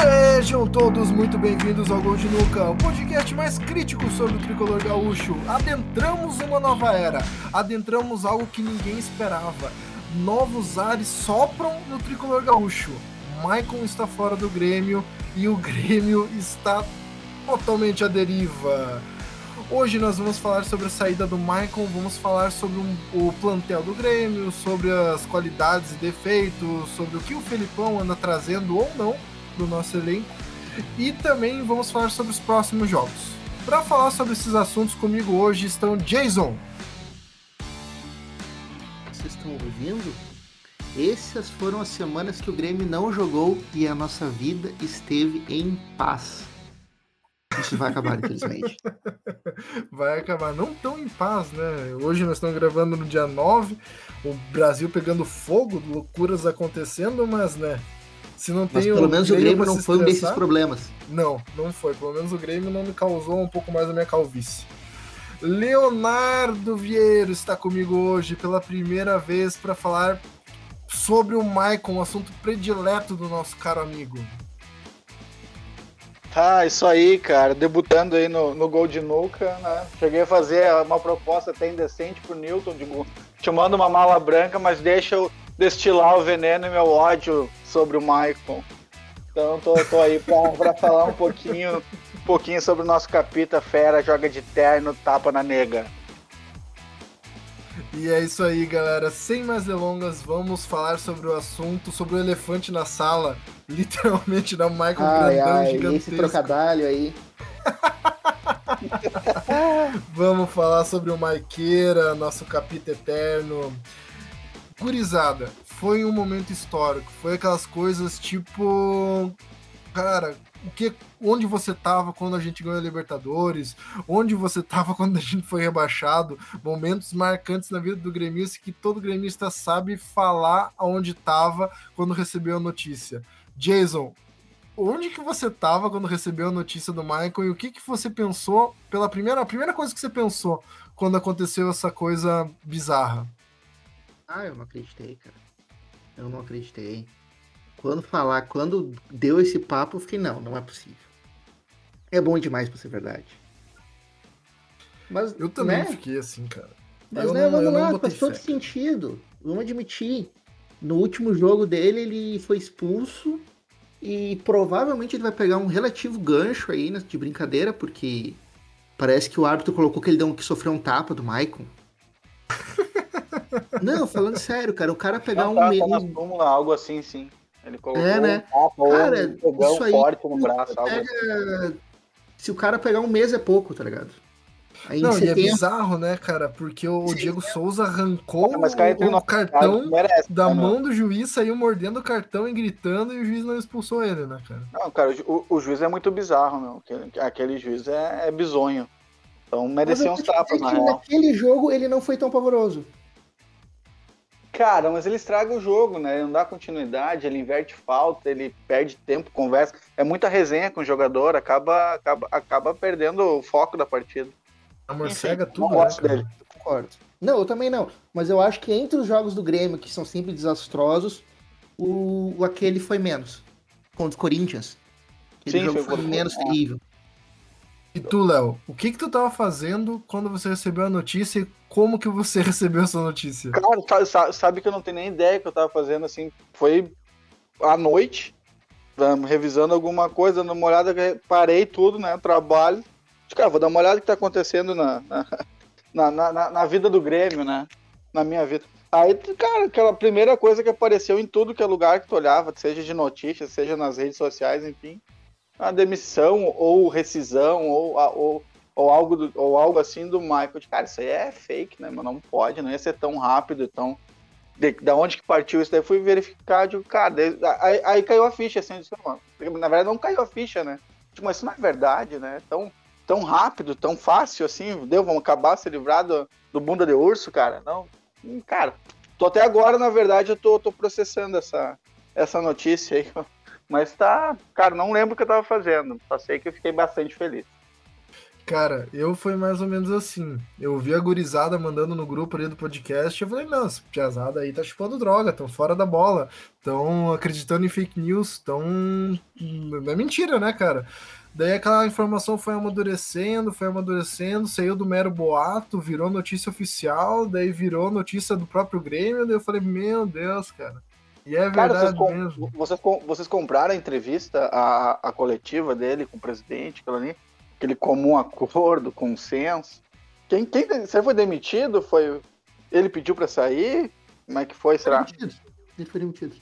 Sejam todos muito bem-vindos ao Gol de Nuca, o podcast mais crítico sobre o tricolor gaúcho. Adentramos uma nova era, adentramos algo que ninguém esperava. Novos ares sopram no tricolor gaúcho. Maicon está fora do Grêmio e o Grêmio está totalmente à deriva. Hoje nós vamos falar sobre a saída do Maicon, vamos falar sobre um, o plantel do Grêmio, sobre as qualidades e defeitos, sobre o que o Felipão anda trazendo ou não do nosso elenco e também vamos falar sobre os próximos jogos. Para falar sobre esses assuntos comigo hoje estão Jason. Vocês estão ouvindo? Essas foram as semanas que o Grêmio não jogou e a nossa vida esteve em paz. Isso vai acabar, infelizmente. vai acabar não tão em paz, né? Hoje nós estamos gravando no dia 9, o Brasil pegando fogo, loucuras acontecendo, mas, né? Se não mas tem pelo o menos o Grêmio não foi um desses problemas. Não, não foi. Pelo menos o Grêmio não me causou um pouco mais da minha calvície. Leonardo Vieiro está comigo hoje pela primeira vez para falar sobre o Maicon, um assunto predileto do nosso caro amigo. Ah, isso aí, cara. Debutando aí no, no Gol de Nuca, né? Cheguei a fazer uma proposta até indecente pro Newton, digo, te mando uma mala branca, mas deixa eu destilar o veneno e meu ódio sobre o Michael. Então tô, tô aí pra, pra falar um pouquinho, um pouquinho sobre o nosso capita fera, joga de terno, tapa na nega. E é isso aí, galera. Sem mais delongas, vamos falar sobre o assunto, sobre o elefante na sala. Literalmente da Michael ai, Grandão ai, gigantesco. Esse trocadilho aí. vamos falar sobre o Maiqueira, nosso capita eterno. Gurizada, foi um momento histórico. Foi aquelas coisas tipo. Cara, o que, onde você estava quando a gente ganhou a Libertadores, onde você estava quando a gente foi rebaixado, momentos marcantes na vida do gremista que todo gremista sabe falar aonde estava quando recebeu a notícia. Jason, onde que você estava quando recebeu a notícia do Michael e o que que você pensou pela primeira, a primeira coisa que você pensou quando aconteceu essa coisa bizarra? Ah, eu não acreditei, cara. Eu não acreditei. Quando falar, quando deu esse papo, eu fiquei, não, não é possível. É bom demais pra ser verdade. Mas, eu também né? fiquei assim, cara. Mas eu né, não, vamos lá, faz todo sentido. Vamos admitir. No último jogo dele, ele foi expulso e provavelmente ele vai pegar um relativo gancho aí né, de brincadeira, porque parece que o árbitro colocou que ele deu, que sofreu um tapa do Maicon. Não, falando sério, cara, o cara pegar tá, um. Tá, tá súmula, algo assim, sim. Ele colocou é, né? um cara, um isso aí, forte no braço. Pega... Assim. Se o cara pegar um mês é pouco, tá ligado? Aí não, e é bizarro, né, cara? Porque o Sim. Diego Souza arrancou ah, o, o cartão merece, da né, mão do juiz, saiu mordendo o cartão e gritando, e o juiz não expulsou ele, né, cara? Não, cara, o, o juiz é muito bizarro, meu. Aquele, aquele juiz é, é bizonho. Então merecia uns tapas, na real. Naquele jogo ele não foi tão pavoroso. Cara, mas ele estraga o jogo, né? Ele não dá continuidade, ele inverte falta, ele perde tempo, conversa. É muita resenha com o jogador, acaba, acaba, acaba perdendo o foco da partida. A morcega tudo, não gosto né, dele. Concordo. Não, eu também não. Mas eu acho que entre os jogos do Grêmio, que são sempre desastrosos, o, o aquele foi menos. Contra o Corinthians. Aquele Sim, jogo foi, foi menos terrível. E tu, Léo, o que que tu tava fazendo quando você recebeu a notícia e como que você recebeu essa notícia? Cara, sabe, que eu não tenho nem ideia que eu tava fazendo, assim, foi à noite, revisando alguma coisa, dando uma olhada, parei tudo, né, trabalho, cara, vou dar uma olhada no que tá acontecendo na, na, na, na vida do Grêmio, né, na minha vida. Aí, cara, aquela primeira coisa que apareceu em tudo que é lugar que tu olhava, seja de notícias, seja nas redes sociais, enfim, a demissão ou rescisão ou, ou, ou, algo, do, ou algo assim do Michael. Cara, isso aí é fake, né? Mas não pode, não ia ser tão rápido, tão. De, da onde que partiu isso daí? Fui verificar, de cara, aí, aí, caiu a ficha, assim, disse, na verdade não caiu a ficha, né? Tipo, mas isso não é verdade, né? Tão, tão rápido, tão fácil assim, deu, vamos acabar, se livrar do, do bunda de urso, cara. Não, cara, tô até agora, na verdade, eu tô, tô processando essa, essa notícia aí, mas tá, cara, não lembro o que eu tava fazendo. Só sei que eu fiquei bastante feliz. Cara, eu foi mais ou menos assim. Eu vi a gurizada mandando no grupo ali do podcast. Eu falei, não, essa piazada aí tá chupando droga, tão fora da bola, tão acreditando em fake news, tão. É mentira, né, cara? Daí aquela informação foi amadurecendo, foi amadurecendo, saiu do mero boato, virou notícia oficial, daí virou notícia do próprio Grêmio, daí eu falei, meu Deus, cara. E é cara, verdade vocês mesmo. Vocês, vocês compraram a entrevista, a, a coletiva dele com o presidente, aquilo ali? aquele comum acordo, consenso. Quem, quem você foi demitido? Foi ele pediu para sair? Como é que foi, será? Demitido. Ele foi demitido.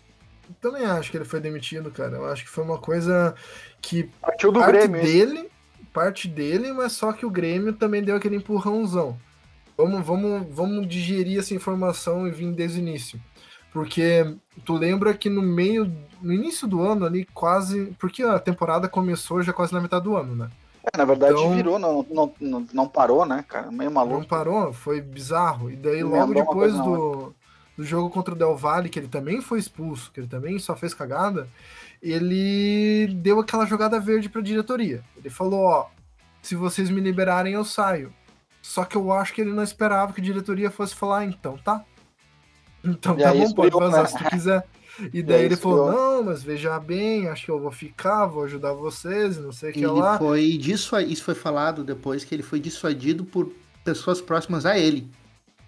Eu também acho que ele foi demitido, cara. Eu acho que foi uma coisa que partiu do parte Grêmio dele, parte dele, mas só que o Grêmio também deu aquele empurrãozão. Vamos, vamos, vamos digerir essa informação e vir desde o início. Porque tu lembra que no meio, no início do ano ali, quase. Porque a temporada começou já quase na metade do ano, né? É, na verdade então, virou, não, não, não, não, parou, né, cara? Meio maluco. Não parou, foi bizarro. E daí, logo depois do, do jogo contra o Del Valle, que ele também foi expulso, que ele também só fez cagada, ele deu aquela jogada verde pra diretoria. Ele falou, ó, se vocês me liberarem, eu saio. Só que eu acho que ele não esperava que a diretoria fosse falar, então tá. Então e tá bom, pode vazar né? se tu quiser. E daí ele falou, não, mas veja bem, acho que eu vou ficar, vou ajudar vocês, não sei o que ele lá. Foi disso, isso foi falado depois que ele foi dissuadido por pessoas próximas a ele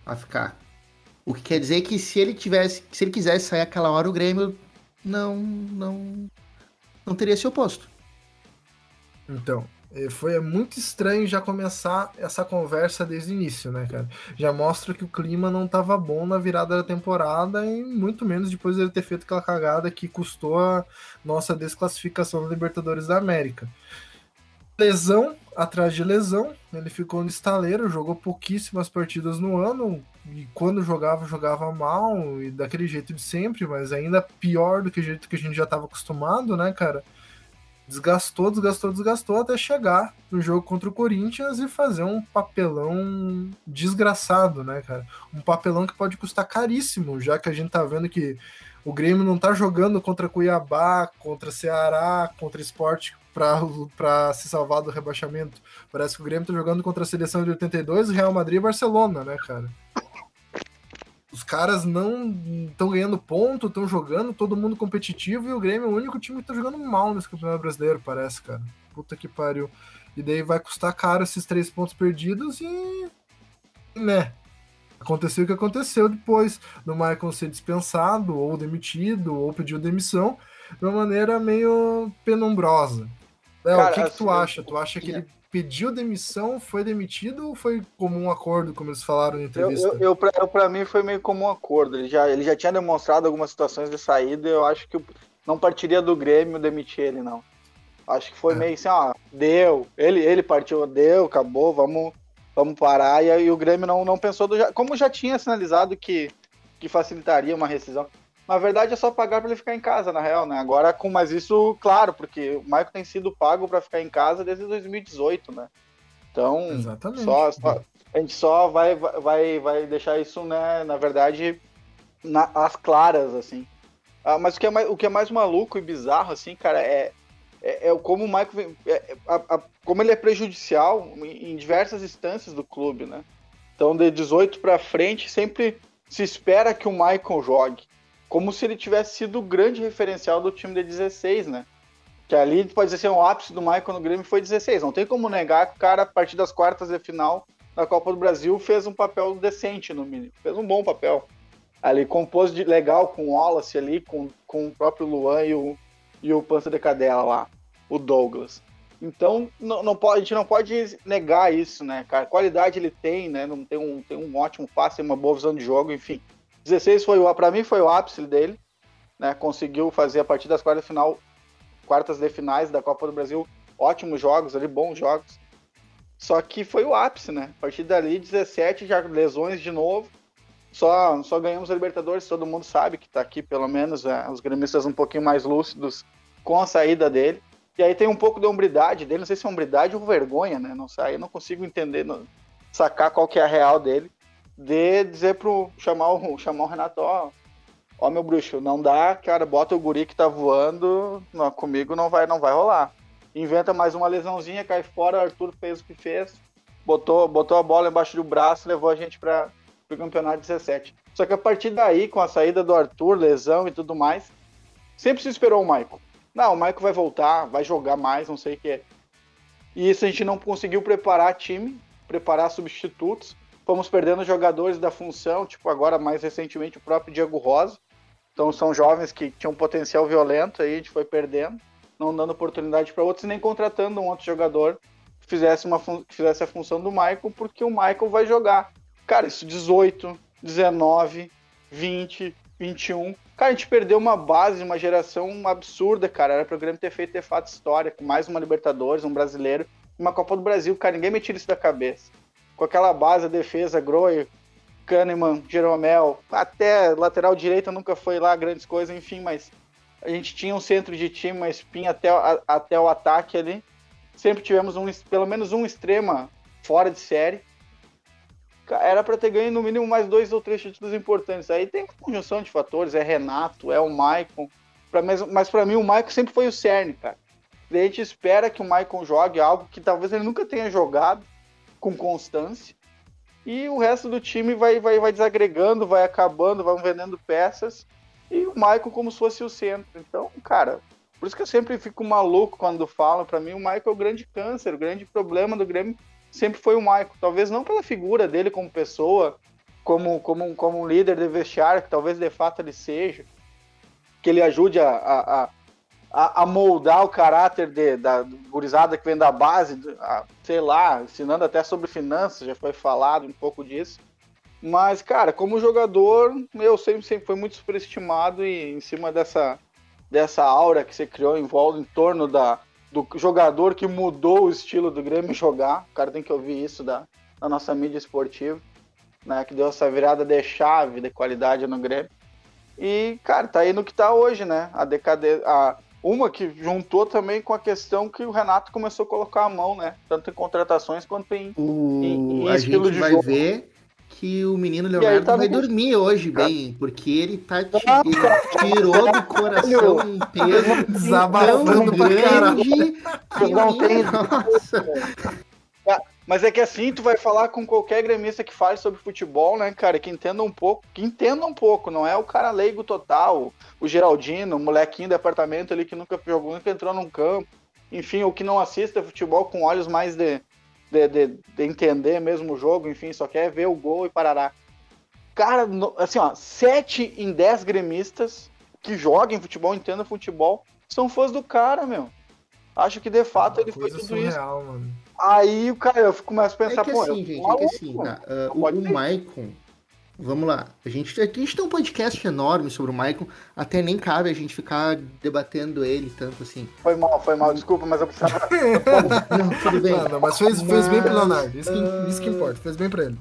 a ficar. O que quer dizer que se ele tivesse, se ele quisesse sair aquela hora, o Grêmio não, não, não teria se oposto. Então, foi muito estranho já começar essa conversa desde o início, né, cara? Já mostra que o clima não estava bom na virada da temporada e muito menos depois de ele ter feito aquela cagada que custou a nossa desclassificação da Libertadores da América. Lesão atrás de lesão, ele ficou no estaleiro, jogou pouquíssimas partidas no ano e quando jogava, jogava mal e daquele jeito de sempre, mas ainda pior do que o jeito que a gente já estava acostumado, né, cara? Desgastou, desgastou, desgastou até chegar no jogo contra o Corinthians e fazer um papelão desgraçado, né, cara? Um papelão que pode custar caríssimo, já que a gente tá vendo que o Grêmio não tá jogando contra Cuiabá, contra Ceará, contra Esporte para se salvar do rebaixamento. Parece que o Grêmio tá jogando contra a seleção de 82, Real Madrid e Barcelona, né, cara? Os caras não estão ganhando ponto, estão jogando, todo mundo competitivo, e o Grêmio é o único time que tá jogando mal nesse Campeonato Brasileiro, parece, cara. Puta que pariu. E daí vai custar caro esses três pontos perdidos e. né? Aconteceu o que aconteceu depois do Michael ser dispensado, ou demitido, ou pediu demissão, de uma maneira meio penumbrosa. Léo, o que, que tu assim, acha? Tu acha que ele pediu demissão, foi demitido ou foi como um acordo, como eles falaram na entrevista? Eu, eu, eu, pra, eu pra, mim foi meio como um acordo. Ele já, ele já tinha demonstrado algumas situações de saída. Eu acho que não partiria do Grêmio demitir ele, não. Acho que foi é. meio assim, ó, deu. Ele, ele partiu, deu, acabou, vamos, vamos parar. E aí o Grêmio não, não pensou, do, como já tinha sinalizado que, que facilitaria uma rescisão. Na verdade é só pagar para ele ficar em casa, na real, né? Agora com mais isso, claro, porque o Michael tem sido pago para ficar em casa desde 2018, né? Então, Exatamente. Só, só, a gente só vai, vai, vai deixar isso, né, na verdade, na, às claras, assim. Ah, mas o que, é mais, o que é mais maluco e bizarro, assim, cara, é, é, é como o Michael. É, a, a, como ele é prejudicial em, em diversas instâncias do clube, né? Então, de 18 para frente, sempre se espera que o Michael jogue como se ele tivesse sido o grande referencial do time de 16, né? Que ali pode ser um ápice do Michael no Grêmio foi 16. Não tem como negar que o cara, a partir das quartas de final da Copa do Brasil, fez um papel decente no mínimo. Fez um bom papel. Ali compôs de legal com o Wallace ali, com, com o próprio Luan e o, e o Pança de Cadela lá, o Douglas. Então, não, não pode, a gente não pode negar isso, né, cara? Qualidade ele tem, né? Não tem um, tem um ótimo passe, uma boa visão de jogo, enfim. 16 foi o para mim foi o ápice dele, né? Conseguiu fazer a partir das quartas de final, quartas de finais da Copa do Brasil, ótimos jogos ali, bons jogos. Só que foi o ápice, né? A partir dali 17 já lesões de novo. Só só ganhamos a Libertadores, todo mundo sabe que tá aqui pelo menos é, os gremistas um pouquinho mais lúcidos com a saída dele. E aí tem um pouco de hombridade dele, não sei se é hombridade ou vergonha, né? Não sei, eu não consigo entender, não, sacar qual que é a real dele de dizer pro chamar o, chamar o Renato, ó, ó meu bruxo, não dá, cara, bota o guri que tá voando, não, comigo não vai, não vai rolar. inventa mais uma lesãozinha, cai fora, Arthur fez o que fez, botou, botou a bola embaixo do braço, levou a gente para o campeonato 17. Só que a partir daí, com a saída do Arthur, lesão e tudo mais, sempre se esperou o Michael. Não, o Michael vai voltar, vai jogar mais, não sei o que. E isso a gente não conseguiu preparar time, preparar substitutos. Fomos perdendo jogadores da função, tipo agora mais recentemente o próprio Diego Rosa. Então são jovens que tinham potencial violento, aí a gente foi perdendo, não dando oportunidade para outros, nem contratando um outro jogador que fizesse, uma que fizesse a função do Michael, porque o Michael vai jogar. Cara, isso 18, 19, 20, 21. Cara, a gente perdeu uma base, uma geração absurda, cara. Era para o Grêmio ter feito de fato história, com mais uma Libertadores, um brasileiro, uma Copa do Brasil. Cara, ninguém me tira isso da cabeça. Com aquela base, a defesa, Groy, Kahneman, Jeromel, até lateral direita nunca foi lá grandes coisas, enfim, mas a gente tinha um centro de time, uma espinha até, a, até o ataque ali. Sempre tivemos um, pelo menos um extrema fora de série era para ter ganho no mínimo mais dois ou três títulos importantes. Aí tem conjunção de fatores, é Renato, é o Maicon. Pra, mas para mim o Maicon sempre foi o cerne, cara. A gente espera que o Maicon jogue algo que talvez ele nunca tenha jogado com constância. E o resto do time vai, vai, vai desagregando, vai acabando, vão vendendo peças. E o Maicon como se fosse o centro. Então, cara, por isso que eu sempre fico maluco quando falam. Para mim, o Maicon é o grande câncer, o grande problema do Grêmio sempre foi o Michael. Talvez não pela figura dele como pessoa, como, como, como um líder de vestiário, que talvez de fato ele seja, que ele ajude a, a, a moldar o caráter de, da gurizada que vem da base, a, sei lá, ensinando até sobre finanças, já foi falado um pouco disso. Mas, cara, como jogador, eu sempre, sempre foi muito superestimado e em cima dessa, dessa aura que você criou em volta, em torno da, do jogador que mudou o estilo do Grêmio jogar. O cara tem que ouvir isso da, da nossa mídia esportiva, né? Que deu essa virada de chave de qualidade no Grêmio. E, cara, tá aí no que tá hoje, né? A decadência. Uma que juntou também com a questão que o Renato começou a colocar a mão, né? Tanto em contratações quanto em, o... em, em a gente de vai jogo. ver que o menino Leonardo tá vai dormir hoje bem, porque ele tá ele tirou do coração um peso desabafando pra grande. Que não tem... Nossa. Mas é que assim, tu vai falar com qualquer gremista que fale sobre futebol, né, cara, que entenda um pouco, que entenda um pouco, não é o cara leigo total, o Geraldino, o molequinho do apartamento ali que nunca jogou, nunca entrou num campo, enfim, o que não assista futebol com olhos mais de, de, de, de, entender mesmo o jogo, enfim, só quer ver o gol e parará. Cara, assim, ó, 7 em 10 gremistas que jogam futebol, entendam futebol, são fãs do cara, meu. Acho que de fato ele foi tudo surreal, isso. Mano. Aí o cara, eu começo a pensar, é que pô, assim, gente, é que assim, tá, uh, o, o Maicon, Vamos lá. A gente, aqui a gente tem um podcast enorme sobre o Maicon, até nem cabe a gente ficar debatendo ele tanto assim. Foi mal, foi mal, desculpa, mas eu precisava. não, tudo bem. Não, não, mas fez, fez mas, bem pro Leonardo, isso que, uh... isso que importa, fez bem pra ele.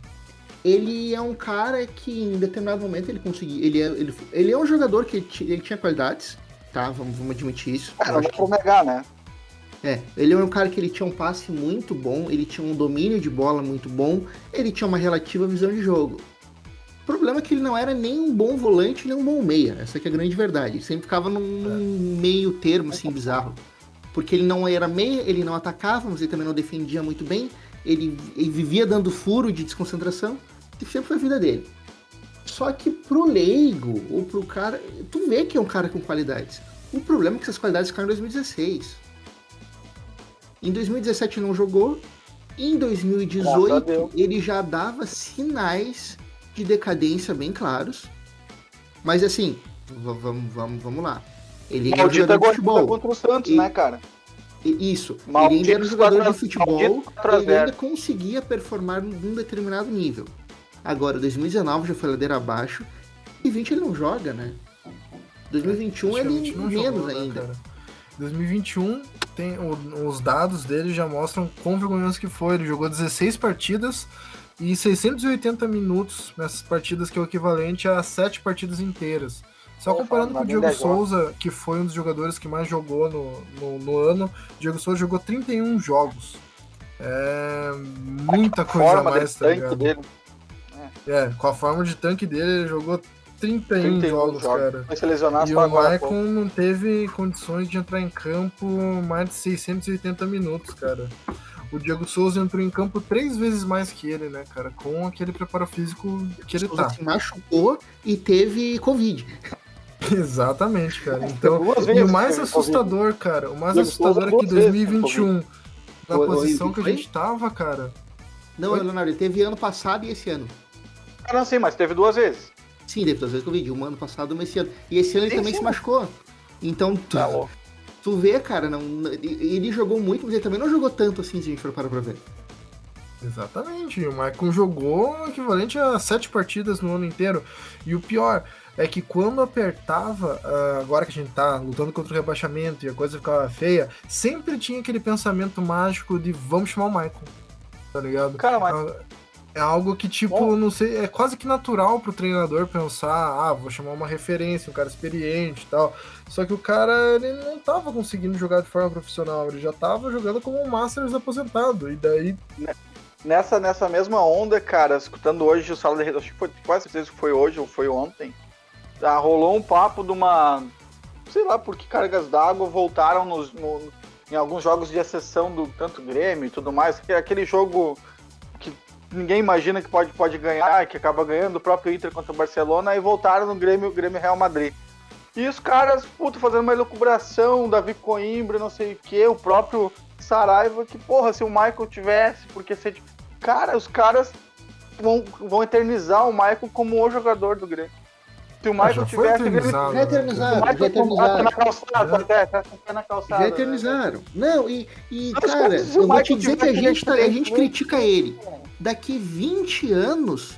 Ele é um cara que em determinado momento ele conseguiu. Ele é, ele, ele é um jogador que ele tinha qualidades, tá? Vamos, vamos admitir isso. É, não vou negar, né? É, ele é um cara que ele tinha um passe muito bom, ele tinha um domínio de bola muito bom, ele tinha uma relativa visão de jogo. O problema é que ele não era nem um bom volante, nem um bom meia. Essa é a grande verdade. Ele sempre ficava num meio termo, assim, bizarro. Porque ele não era meia, ele não atacava, mas ele também não defendia muito bem. Ele, ele vivia dando furo de desconcentração. E sempre foi a vida dele. Só que pro leigo, ou pro cara... Tu vê que é um cara com qualidades. O problema é que essas qualidades ficaram em 2016. Em 2017 não jogou. Em 2018 ele já dava sinais de decadência bem claros. Mas assim, vamos, vamos, vamos lá. Ele é um jogador de futebol. contra o Santos, e, né, cara? Isso. Maldito ele ainda era um jogador de futebol. Ele ainda conseguia performar num determinado nível. Agora, 2019 já foi ladeira abaixo. E 20 ele não joga, né? 2021 é, ele menos jogou, né, ainda. Né, 2021 tem os dados dele já mostram quão vergonhoso que foi. Ele jogou 16 partidas, e 680 minutos nessas partidas, que é o equivalente a 7 partidas inteiras. Só comparando com o Diego Souza, que foi um dos jogadores que mais jogou no, no, no ano, o Diego Souza jogou 31 jogos. É muita coisa a mais, tá ligado? Dele. É. é, com a forma de tanque dele, ele jogou 31, 31 jogos, jogos, cara. Vai se lesionar e o Maicon não teve condições de entrar em campo mais de 680 minutos, cara. O Diego Souza entrou em campo três vezes mais que ele, né, cara? Com aquele preparo físico que ele tá. se machucou e teve Covid. Exatamente, cara. Então, e o mais assustador, cara, o mais assustador é que 2021, na posição que a gente tava, cara. Não, foi... Leonardo, ele teve ano passado e esse ano. Ah, não, sim, mas teve duas vezes. Sim, teve duas vezes Covid, um ano passado e esse ano. E esse ano ele sim, também se machucou. Então, tu, tá tu vê, cara, não, ele jogou muito, mas ele também não jogou tanto assim, se a gente for parar pra ver. Exatamente, o Maicon jogou equivalente a sete partidas no ano inteiro. E o pior é que quando apertava, ah, agora que a gente tá lutando contra o rebaixamento e a coisa ficava feia, sempre tinha aquele pensamento mágico de vamos chamar o Maicon. Tá ligado? Cara, mas... É algo que, tipo, Bom. não sei, é quase que natural pro treinador pensar, ah, vou chamar uma referência, um cara experiente e tal. Só que o cara, ele não tava conseguindo jogar de forma profissional, ele já tava jogando como um Masters aposentado. E daí. Nessa, nessa mesma onda, cara, escutando hoje o Sala de acho que foi quase certeza que foi hoje ou foi ontem. Já rolou um papo de uma. Sei lá por que cargas d'água voltaram nos, no, em alguns jogos de exceção do tanto Grêmio e tudo mais. Aquele jogo ninguém imagina que pode, pode ganhar, que acaba ganhando, o próprio Inter contra o Barcelona, e voltaram no Grêmio, Grêmio Real Madrid. E os caras, puto, fazendo uma elucubração, Davi Coimbra, não sei o que, o próprio Saraiva, que, porra, se o Michael tivesse, porque se. Cara, os caras vão, vão eternizar o Michael como o jogador do Grêmio. Se o Michael já tivesse. Eternizado, já eternizado. Já eternizado. Na calçada, até, tá na calçada. Já eternizaram. Não, e, e cara, eu vou te dizer que a gente, tá, a gente critica ele daqui 20 anos,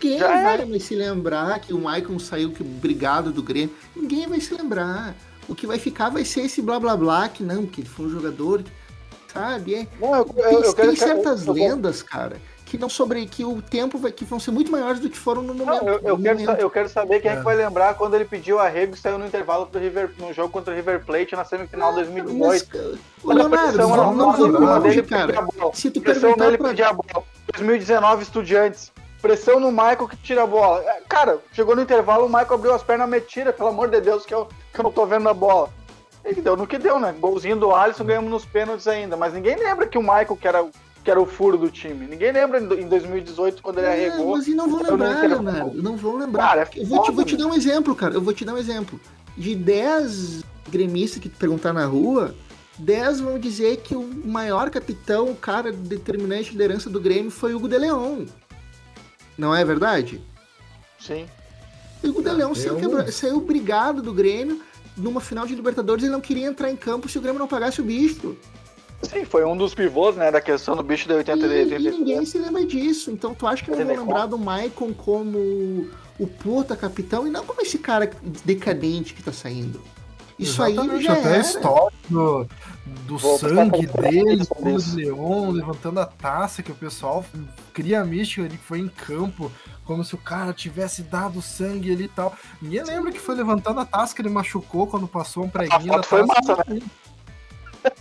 quem Já vai é. mais se lembrar que o Maicon saiu que brigado do Grêmio? Ninguém vai se lembrar. O que vai ficar vai ser esse blá blá blá, que não, que ele foi um jogador, sabe? É, não, eu, eu, eu tem, certas eu, lendas, cara, que não sobre que o tempo vai que vão ser muito maiores do que foram no momento. Não, eu, quero, momento. eu quero saber quem é. é. que vai lembrar quando ele pediu arrego e saiu no intervalo pro River, no jogo contra o River Plate na semifinal de 2018. Mas, Leonardo, não, não, não vamos longe, cara. Se tu perguntar nele pra... pedir a bola. 2019 Estudiantes. Pressão no Michael que tira a bola. É, cara, chegou no intervalo, o Michael abriu as pernas, me tira, pelo amor de Deus, que eu, que eu não tô vendo a bola. E deu no que deu, né? Golzinho do Alisson, ganhamos nos pênaltis ainda. Mas ninguém lembra que o Michael, que era, que era o furo do time. Ninguém lembra em 2018, quando ele é, arregou. Mas e não vão lembrar, Leonardo. Não vão lembrar. Cara, é eu vou, te, vou te dar um exemplo, cara. Eu vou te dar um exemplo. De 10 gremistas que perguntar na rua, 10 vão dizer que o maior capitão, o cara determinante de liderança do Grêmio foi Hugo de Leon. Não é verdade? Sim. O Hugo de Leon saiu, quebra... saiu brigado do Grêmio numa final de Libertadores ele não queria entrar em campo se o Grêmio não pagasse o bicho. Sim, foi um dos pivôs, né, da questão do bicho da 80 e, e ninguém se lembra disso. Então tu acha que não vão lembrar do Maicon como o puta capitão e não como esse cara decadente que tá saindo? Isso Exatamente, aí já até era. a história do, do sangue dele, do Leon, levantando a taça, que o pessoal cria a mística, ele foi em campo, como se o cara tivesse dado sangue ali e tal. Ninguém lembra que foi levantando a taça que ele machucou quando passou um preguinho da Foi massa, né?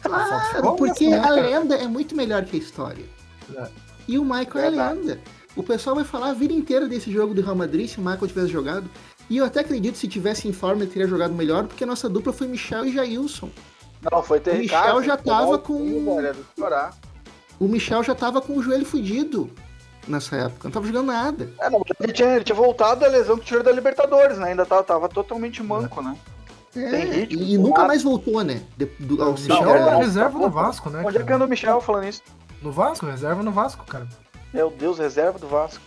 Claro, porque né, a lenda é muito melhor que a história. É. E o Michael é, é a lenda. O pessoal vai falar a vida inteira desse jogo do Real Madrid se o Michael tivesse jogado. E eu até acredito se tivesse em forma ele teria jogado melhor, porque a nossa dupla foi Michel e Jailson. Não, foi ter O Michel já tava com. o Michel já tava com o joelho fudido nessa época. Não tava jogando nada. É, não, ele, tinha, ele tinha voltado da lesão que tirou da Libertadores, né? Ainda tava, tava totalmente manco, né? É, ritmo, e nunca mais voltou, né? De, do, ao Michel é reserva no Vasco, né? Onde é que anda o Michel falando isso? No Vasco, reserva no Vasco, cara. Meu Deus, reserva do Vasco.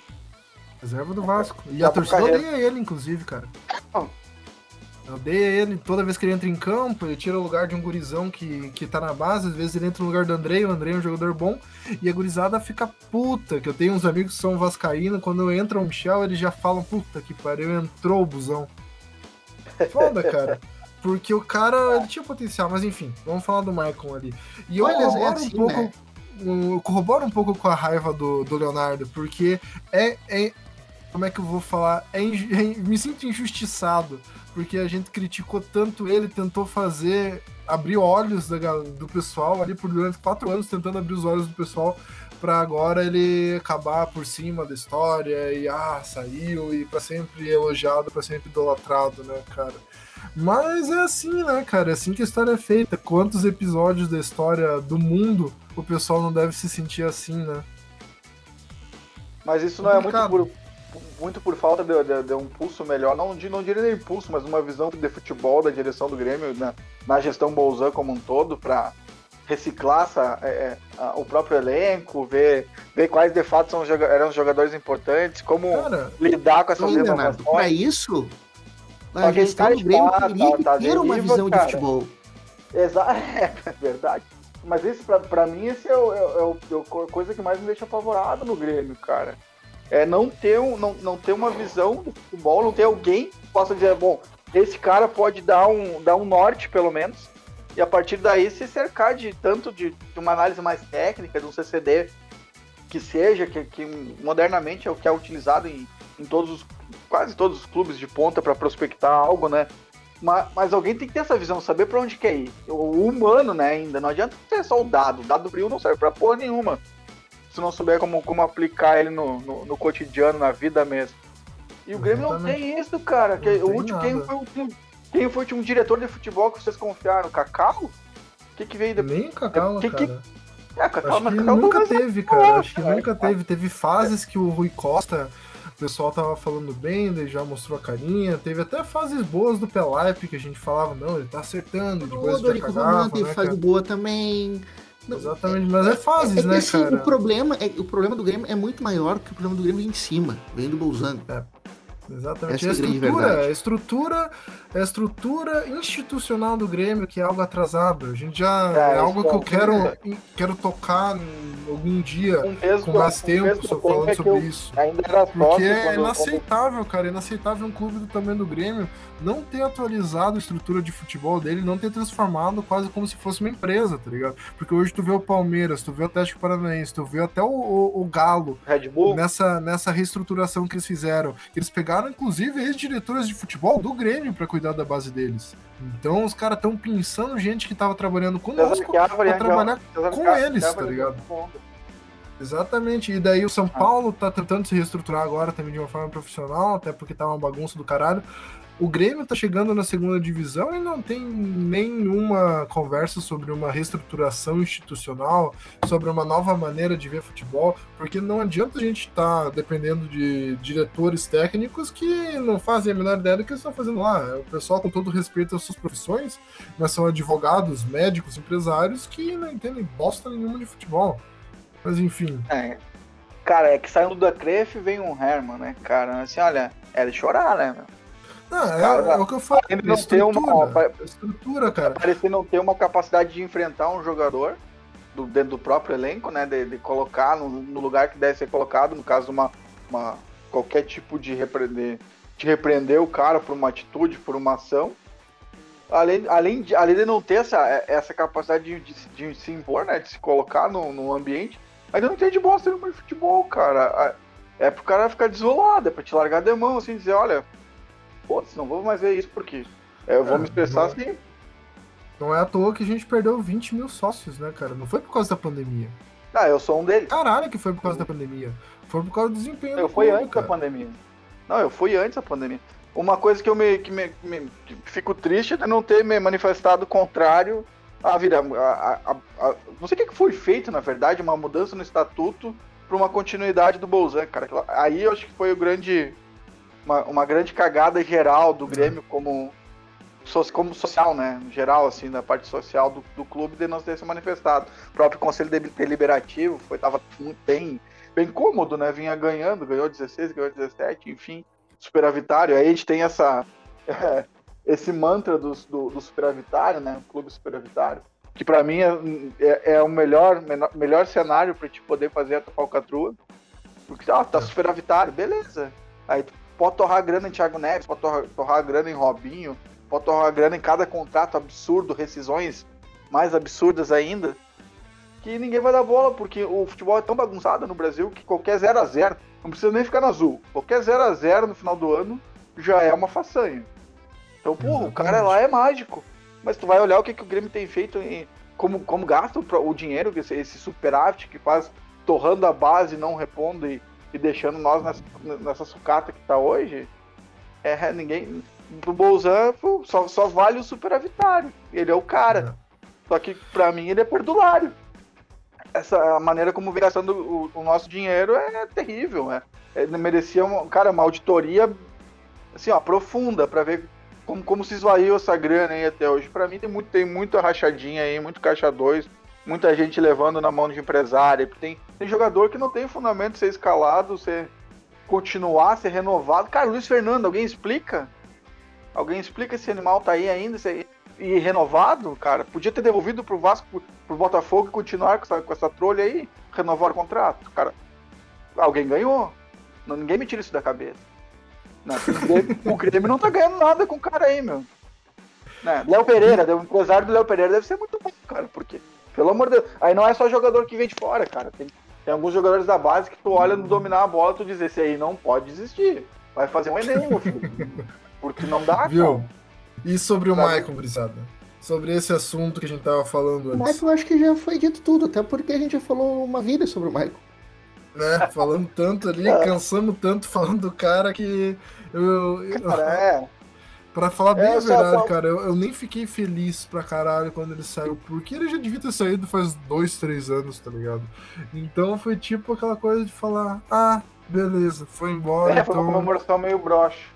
Reserva do Vasco. E a torcida odeia ele, inclusive, cara. Odeia ele toda vez que ele entra em campo, ele tira o lugar de um gurizão que, que tá na base, às vezes ele entra no lugar do Andrei, o Andrei é um jogador bom, e a gurizada fica puta, que eu tenho uns amigos que são vascaínos, quando entra o Michel, eles já falam, puta que pariu, entrou o busão. Foda, cara. Porque o cara, ele tinha potencial, mas enfim, vamos falar do Michael ali. E eu é assim, um pouco... Né? Um, corroboro um pouco com a raiva do, do Leonardo, porque é, é como é que eu vou falar? É, é, me sinto injustiçado, porque a gente criticou tanto ele, tentou fazer, abrir olhos da, do pessoal ali por durante quatro anos, tentando abrir os olhos do pessoal para agora ele acabar por cima da história e ah, saiu e para sempre elogiado, para sempre idolatrado, né, cara? Mas é assim, né, cara? É assim que a história é feita. Quantos episódios da história do mundo o pessoal não deve se sentir assim, né? Mas isso não é muito por, muito por falta de, de, de, um pulso melhor, não, de, não diria impulso, mas uma visão de futebol da direção do Grêmio na, na gestão Bolzan como um todo, para reciclar essa, é, é, a, o próprio elenco, ver, ver quais de fato são, eram os jogadores importantes, como Cara, lidar com essas renovações. Para isso, a gestão do Grêmio tá, teria que tá, ter uma visão cara. de futebol. Exato, é verdade. Mas isso, pra, pra mim, esse é, o, é, o, é a coisa que mais me deixa apavorado no Grêmio, cara. É não ter, um, não, não ter uma visão do futebol, não ter alguém que possa dizer, bom, esse cara pode dar um, dar um norte, pelo menos, e a partir daí se cercar de tanto de, de uma análise mais técnica, de um CCD que seja, que, que modernamente é o que é utilizado em, em todos os, quase todos os clubes de ponta para prospectar algo, né? Mas, mas, alguém tem que ter essa visão, saber para onde quer ir. O humano, né, ainda. Não adianta ser só o dado. O dado frio não serve para porra nenhuma. Se não souber como, como aplicar ele no, no, no cotidiano, na vida mesmo. E o Grêmio não tem isso, cara. Que, o último, quem foi o quem foi o último diretor de futebol que vocês confiaram? Cacau? O que, que veio depois? Nem o Cacau, que, cara. Que... É, Cacau, Acho que Cacau nunca teve, cara. Acho que nunca teve. Teve fases que o Rui Costa o pessoal tava falando bem, ele já mostrou a carinha. Teve até fases boas do Pelaipe que a gente falava, não, ele tá acertando. Depois o Dorico Romano teve né, fase boa também. Exatamente, mas é fases, é, é né, assim, cara? O problema, é, o problema do Grêmio é muito maior que o problema do Grêmio em cima, vem do Bolzano. É. Exatamente. É a estrutura, a estrutura, a estrutura institucional do Grêmio, que é algo atrasado. A gente já é, é algo que eu quero, quero tocar algum dia um com mais tempo falando é sobre isso. Porque é inaceitável, cara. É inaceitável um clube do tamanho do Grêmio não ter atualizado a estrutura de futebol dele, não ter transformado quase como se fosse uma empresa, tá ligado? Porque hoje tu vê o Palmeiras, tu vê o Atlético Paranaense, tu vê até o, o, o Galo nessa, nessa reestruturação que eles fizeram. Eles pegaram pegaram, inclusive, ex-diretores de futebol do Grêmio para cuidar da base deles. Então os caras estão pensando gente que tava trabalhando conosco pra trabalhar com eles, tá ligado? Exatamente. E daí o São ah. Paulo tá tentando se reestruturar agora também de uma forma profissional, até porque tá uma bagunça do caralho. O Grêmio tá chegando na segunda divisão e não tem nenhuma conversa sobre uma reestruturação institucional, sobre uma nova maneira de ver futebol, porque não adianta a gente estar tá dependendo de diretores técnicos que não fazem a menor ideia do que eles estão fazendo lá. É o pessoal, com todo respeito às suas profissões, mas são advogados, médicos, empresários que não entendem bosta nenhuma de futebol. Mas enfim. É. Cara, é que saindo da CREF vem um Herman, né, cara? Assim, olha, é de chorar, né, meu? Não, é, é, o que eu falo. Ele não tem uma estrutura, cara. Parece não ter uma capacidade de enfrentar um jogador do, dentro do próprio elenco, né? De, de colocar no, no, lugar que deve ser colocado, no caso, uma, uma qualquer tipo de repreender, de repreender o cara por uma atitude, por uma ação. Além, além, de, além de não ter essa, essa capacidade de, de, de se impor, né? De se colocar no, no ambiente, ainda não tem de bosta no futebol, cara. É pro cara ficar desolado, é pra te largar de mão, assim, dizer, olha, foda-se, não vou mais ver isso porque é, eu vou é, me expressar não, assim. Não é à toa que a gente perdeu 20 mil sócios, né, cara? Não foi por causa da pandemia. Ah, eu sou um deles. Caralho, que foi por causa da pandemia. Foi por causa do desempenho. Eu fui antes cara. da pandemia. Não, eu fui antes da pandemia. Uma coisa que eu me, que me, me que fico triste é não ter me manifestado contrário à vida. A, a, a, não sei o que foi feito, na verdade, uma mudança no estatuto para uma continuidade do Bolzan, cara. Aí eu acho que foi o grande uma, uma grande cagada geral do Grêmio como, como social, né? Geral, assim, na parte social do, do clube de não ter se manifestado. O próprio Conselho Deliberativo foi, tava bem, bem cômodo, né? Vinha ganhando, ganhou 16, ganhou 17, enfim, superavitário. Aí a gente tem essa, é, esse mantra do, do, do superavitário, né? O clube superavitário. Que para mim é, é, é, o melhor, melhor, cenário para te poder fazer a tua falcatrua. Porque, ah, tá é. superavitário, beleza. Aí tu pode torrar grana em Thiago Neves, pode torrar, torrar grana em Robinho, pode torrar grana em cada contrato absurdo, rescisões mais absurdas ainda, que ninguém vai dar bola, porque o futebol é tão bagunçado no Brasil que qualquer 0 a 0 Não precisa nem ficar no azul. Qualquer 0 a 0 no final do ano já é uma façanha. Então, pô, o cara lá é mágico. Mas tu vai olhar o que, que o Grêmio tem feito em, como, como gasta o, o dinheiro, esse, esse superávit que faz torrando a base, não repondo e, e deixando nós nessa, nessa sucata que tá hoje. É, ninguém. Do Bolzan só, só vale o superavitário. Ele é o cara. É. Só que pra mim ele é perdulário. Essa maneira como vem gastando o, o nosso dinheiro é terrível. É. Ele merecia, uma, cara, uma auditoria assim, ó, profunda para ver como, como se esvaiu essa grana aí até hoje. Para mim tem muito tem muita rachadinha aí, muito caixa 2, muita gente levando na mão de empresário. Tem, tem jogador que não tem fundamento ser escalado, ser continuar, ser renovado. Cara, Luiz Fernando, alguém explica? Alguém explica esse animal tá aí ainda esse, e renovado, cara? Podia ter devolvido pro Vasco, pro Botafogo e continuar com essa, com essa trolha aí, renovar o contrato. Cara, alguém ganhou. Ninguém me tira isso da cabeça. Né? O Grêmio não tá ganhando nada com o cara aí, meu. Né? Léo Pereira, o empresário do Léo Pereira deve ser muito bom, cara, porque, pelo amor de Deus, aí não é só jogador que vem de fora, cara. Tem, tem alguns jogadores da base que tu olha no dominar a bola, tu diz, esse aí não pode desistir. Vai fazer um Enem, meu filho. Porque não dá, Viu? Cara. E sobre o Maicon, Brisada? Sobre esse assunto que a gente tava falando antes. O Maicon acho que já foi dito tudo, até porque a gente já falou uma vida sobre o Maicon né? Falando tanto ali, é. cansamos tanto falando do cara que eu. eu cara, é. Pra falar bem é, a verdade, só... cara, eu, eu, nem fiquei feliz pra caralho quando ele saiu, porque ele já devia ter saído faz dois, três anos, tá ligado? Então foi tipo aquela coisa de falar, ah, beleza, foi embora. É, então... foi uma comemoração meio broxa.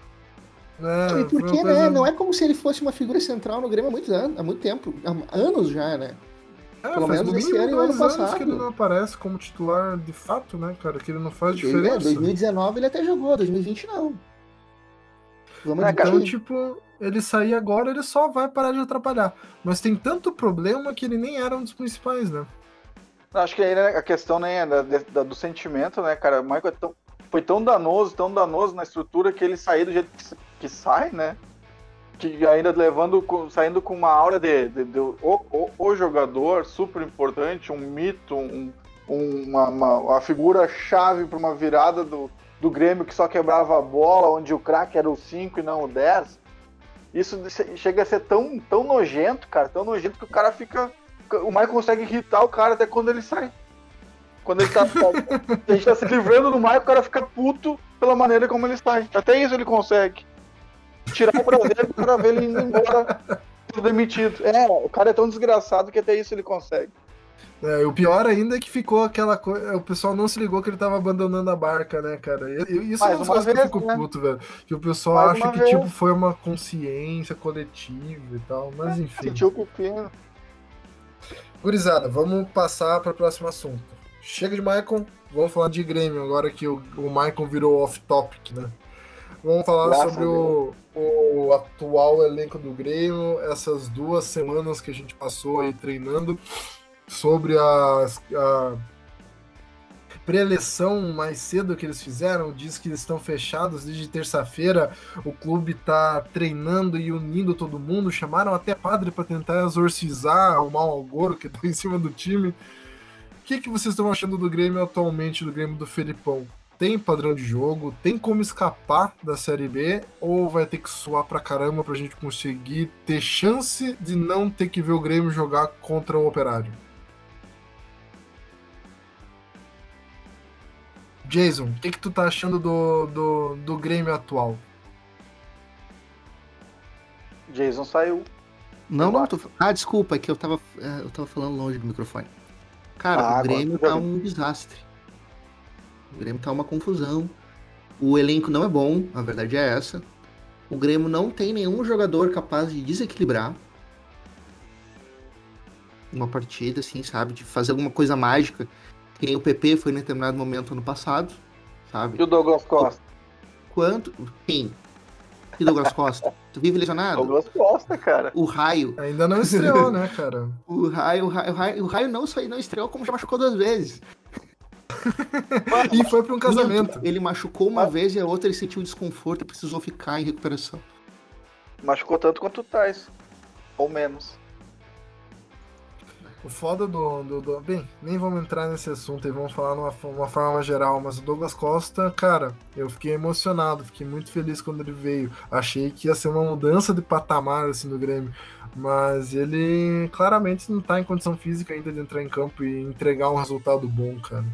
É, e porque, né, não é como se ele fosse uma figura central no Grêmio há muitos anos, há muito tempo, há anos já, né? É, Pelo menos esse ano e ano passado. que ele não aparece como titular de fato, né, cara? Que ele não faz diferença. É, 2019 ele até jogou, 2020 não. Vamos é, então, tipo, ele sair agora, ele só vai parar de atrapalhar. Mas tem tanto problema que ele nem era um dos principais, né? Acho que aí né, a questão nem é da, do sentimento, né, cara? O Michael é tão, foi tão danoso, tão danoso na estrutura que ele saiu do jeito que, que sai, né? que ainda levando, saindo com uma aura de, de, de o, o, o, jogador super importante, um mito, um, uma, uma, uma figura chave para uma virada do, do Grêmio que só quebrava a bola, onde o craque era o 5 e não o 10. Isso chega a ser tão, tão nojento, cara, tão nojento que o cara fica. O Michael consegue irritar o cara até quando ele sai. Quando ele tá. a gente tá se livrando do Michael, o cara fica puto pela maneira como ele sai. Até isso ele consegue tirar o prazer para ver ele indo embora demitido. É, o cara é tão desgraçado que até isso ele consegue. É, o pior ainda é que ficou aquela coisa. O pessoal não se ligou que ele tava abandonando a barca, né, cara? Isso Mais é uma coisa que eu fico né? puto, velho. Que o pessoal Mais acha que, vez. tipo, foi uma consciência coletiva e tal. Mas é, enfim. Sentiu o pepino. Gurizada, vamos passar para o próximo assunto. Chega de Maicon, vamos falar de Grêmio, agora que o, o Maicon virou off-topic, né? Vamos falar Graças sobre o, o atual elenco do Grêmio, essas duas semanas que a gente passou aí treinando, sobre a, a pré-eleição mais cedo que eles fizeram, diz que eles estão fechados desde terça-feira, o clube está treinando e unindo todo mundo, chamaram até padre para tentar exorcizar o mau agouro que está em cima do time. O que, que vocês estão achando do Grêmio atualmente, do Grêmio do Felipão? tem padrão de jogo, tem como escapar da Série B, ou vai ter que suar pra caramba pra gente conseguir ter chance de não ter que ver o Grêmio jogar contra o Operário? Jason, o que, que tu tá achando do, do, do Grêmio atual? Jason saiu. Não, não, tô... Ah, desculpa, é que eu tava, é, eu tava falando longe do microfone. Cara, ah, o Grêmio tá um desastre. O Grêmio tá uma confusão. O elenco não é bom, a verdade é essa. O Grêmio não tem nenhum jogador capaz de desequilibrar uma partida, assim, sabe? De fazer alguma coisa mágica. Que nem o PP foi em determinado momento ano passado, sabe? E o Douglas Costa? Quanto? Quem? E o Douglas Costa? Tu vive lesionado? Douglas Costa, cara. O Raio. Ainda não estreou, né, cara? o, raio, o, raio, o Raio, o Raio não só não estreou, como já machucou duas vezes. e foi para um casamento. Ele machucou uma Mas... vez e a outra ele sentiu desconforto e precisou ficar em recuperação. Machucou tanto quanto o Tais. Ou menos. O foda do, do, do, Bem, nem vamos entrar nesse assunto aí, vamos falar numa uma forma geral, mas o Douglas Costa, cara, eu fiquei emocionado, fiquei muito feliz quando ele veio. Achei que ia ser uma mudança de patamar assim do Grêmio, mas ele claramente não tá em condição física ainda de entrar em campo e entregar um resultado bom, cara.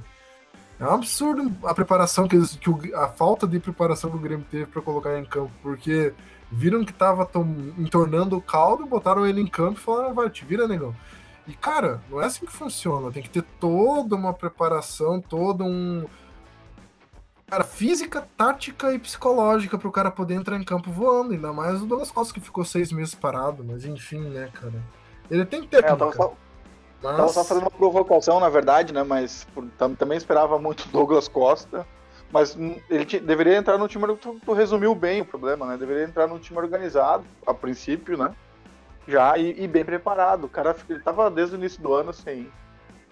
É um absurdo a preparação que, que o, a falta de preparação que o Grêmio teve para colocar em campo, porque viram que tava tão, entornando o caldo, botaram ele em campo e falaram, vai, te vira, negão. E, cara, não é assim que funciona. Tem que ter toda uma preparação, todo um. Cara, física, tática e psicológica para o cara poder entrar em campo voando. Ainda mais o Douglas Costa que ficou seis meses parado. Mas enfim, né, cara. Ele tem técnica. É, eu tava só, mas... tava só fazendo uma provocação, na verdade, né? Mas também esperava muito o Douglas Costa. Mas ele deveria entrar no time. Tu, tu resumiu bem o problema, né? Deveria entrar no time organizado, a princípio, né? Já e, e, bem preparado. O cara ele tava desde o início do ano sem,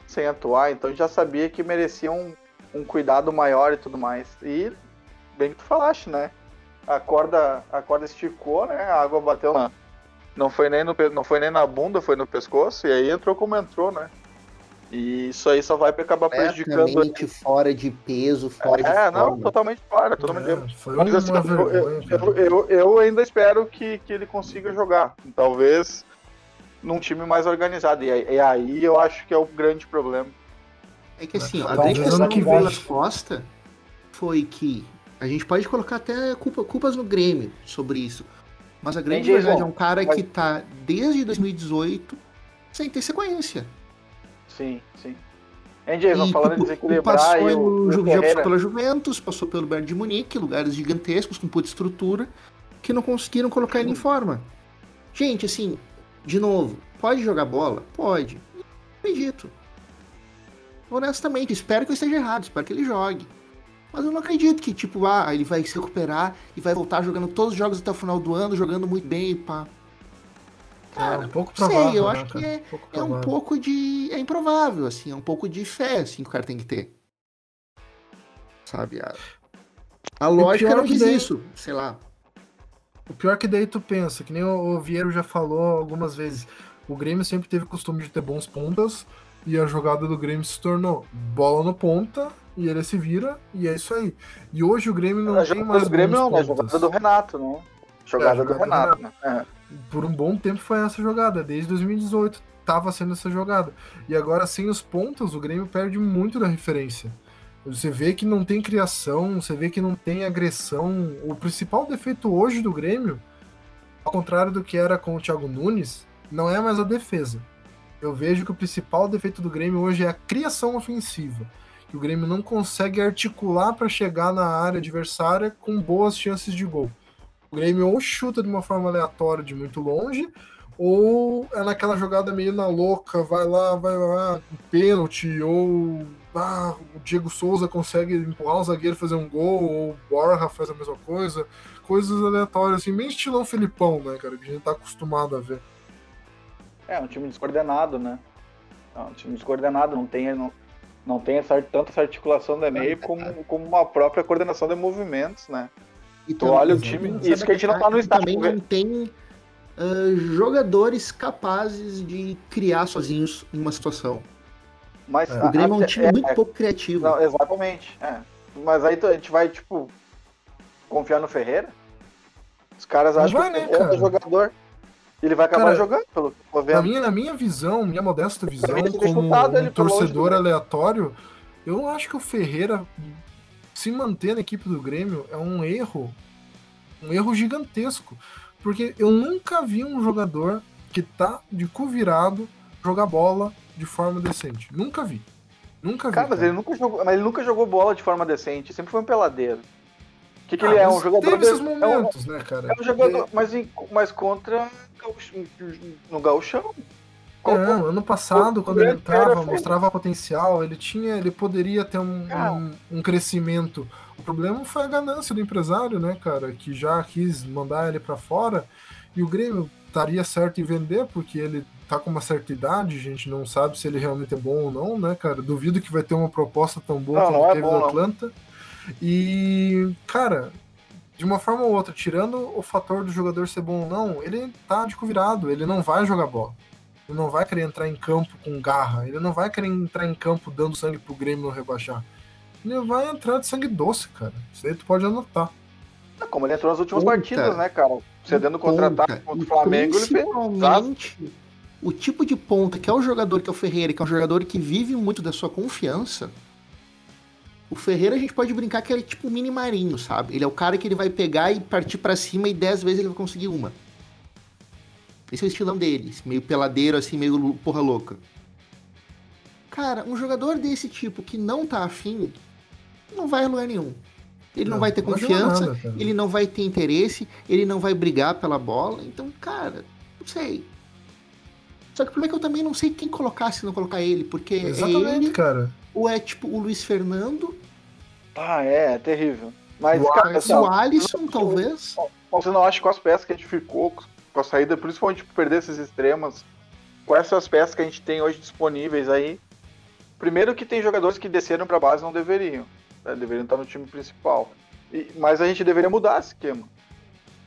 sem atuar, então já sabia que merecia um, um cuidado maior e tudo mais. E bem que tu falaste, né? A corda, a corda esticou, né? A água bateu na. Não foi, nem no, não foi nem na bunda, foi no pescoço, e aí entrou como entrou, né? E isso aí só vai acabar prejudicando. Ele. fora de peso, fora é, de É, não, totalmente fora, totalmente. É, Mas, assim, vergonha, eu, eu, eu, ainda espero que, que ele consiga jogar. Talvez num time mais organizado. E, e aí eu acho que é o grande problema. É que assim, a grande questão que veio as Costa foi que a gente pode colocar até culpa, culpas no Grêmio sobre isso. Mas a grande verdade é um cara que tá desde 2018 sem ter sequência. Sim, sim. Andy, Jason, falando em desequilibrar passou e o, já passou pela Juventus, passou pelo Bayern de Munique, lugares gigantescos com puta estrutura, que não conseguiram colocar ele em forma. Gente, assim, de novo, pode jogar bola? Pode. Não acredito. Honestamente, espero que eu esteja errado, espero que ele jogue. Mas eu não acredito que, tipo, ah, ele vai se recuperar e vai voltar jogando todos os jogos até o final do ano, jogando muito bem e pá. Cara, é um pouco provável, sei, eu né, acho que é, um é um pouco de. É improvável, assim, é um pouco de fé, assim, que o cara tem que ter. Sabe? A, a lógica não diz daí, isso, sei lá. O pior é que daí tu pensa, que nem o, o Vieiro já falou algumas vezes, o Grêmio sempre teve o costume de ter bons pontas, e a jogada do Grêmio se tornou bola no ponta, e ele se vira, e é isso aí. E hoje o Grêmio não a tem mais. O Grêmio não, né? A jogada do Renato, né? Jogada, é, jogada do Renato, do Renato. né? É por um bom tempo foi essa jogada, desde 2018 estava sendo essa jogada. E agora, sem os pontos, o Grêmio perde muito da referência. Você vê que não tem criação, você vê que não tem agressão. O principal defeito hoje do Grêmio, ao contrário do que era com o Thiago Nunes, não é mais a defesa. Eu vejo que o principal defeito do Grêmio hoje é a criação ofensiva. Que o Grêmio não consegue articular para chegar na área adversária com boas chances de gol. O Grêmio ou chuta de uma forma aleatória de muito longe, ou é naquela jogada meio na louca, vai lá, vai lá, pênalti, ou ah, o Diego Souza consegue empurrar o zagueiro fazer um gol, ou o Borja faz a mesma coisa, coisas aleatórias, assim, bem estilão Felipão, né, cara, que a gente tá acostumado a ver. É, um time descoordenado, né? É um time descoordenado, não tem, não, não tem essa, tanto essa articulação do meio como, como uma própria coordenação de movimentos, né? E tu olha o time, isso que a gente não tá no estádio. Também não tem uh, jogadores capazes de criar sozinhos uma situação. Mas, o Grêmio é um time é, muito é, pouco criativo. Não, exatamente. É. Mas aí a gente vai, tipo, confiar no Ferreira? Os caras acham vai, que né, é jogador. Ele vai acabar cara, jogando, pelo que na minha, na minha visão, minha modesta visão, como um torcedor aleatório, eu não acho que o Ferreira se manter na equipe do Grêmio é um erro, um erro gigantesco. Porque eu nunca vi um jogador que tá de cu virado jogar bola de forma decente. Nunca vi. Nunca vi. Cara, mas ele nunca jogou, mas ele nunca jogou bola de forma decente, sempre foi um peladeiro. O que, que ah, ele é? Um jogador. Teve esses momentos, é um, né, cara? É um jogador, mas, mas contra no gauchão. Não, ano passado, quando ele entrava, mostrava potencial, ele tinha, ele poderia ter um, um, um, crescimento. O problema foi a ganância do empresário, né, cara, que já quis mandar ele para fora. E o Grêmio estaria certo em vender, porque ele tá com uma certa idade, a gente não sabe se ele realmente é bom ou não, né, cara? Duvido que vai ter uma proposta tão boa não, como é teve bom, no Atlanta. Não. E, cara, de uma forma ou outra, tirando o fator do jogador ser bom ou não, ele tá de virado, ele não vai jogar bola. Ele não vai querer entrar em campo com garra. Ele não vai querer entrar em campo dando sangue pro Grêmio não rebaixar. Ele vai entrar de sangue doce, cara. Isso aí tu pode anotar. Como ele entrou nas últimas Puta. partidas, né, cara? Cedendo contra-ataque contra o Flamengo, ele fez. O tipo de ponta que é o jogador que é o Ferreira, que é um jogador que vive muito da sua confiança. O Ferreira a gente pode brincar que ele é tipo mini marinho, sabe? Ele é o cara que ele vai pegar e partir para cima e dez vezes ele vai conseguir uma. Esse é o estilão deles, meio peladeiro, assim, meio porra louca. Cara, um jogador desse tipo que não tá afim, não vai a lugar nenhum. Ele não, não vai ter confiança, nada, ele não vai ter interesse, ele não vai brigar pela bola. Então, cara, não sei. Só que o problema é que eu também não sei quem colocar se não colocar ele, porque é Exatamente, é ele, cara. ou é tipo o Luiz Fernando. Ah, é, é terrível. Mas, o, cara, o Alisson, talvez. Você não acha com as peças que a gente ficou com a saída, principalmente por perder esses extremos, quais são as peças que a gente tem hoje disponíveis aí? Primeiro que tem jogadores que desceram para base não deveriam, né? deveriam estar no time principal. E, mas a gente deveria mudar esse esquema.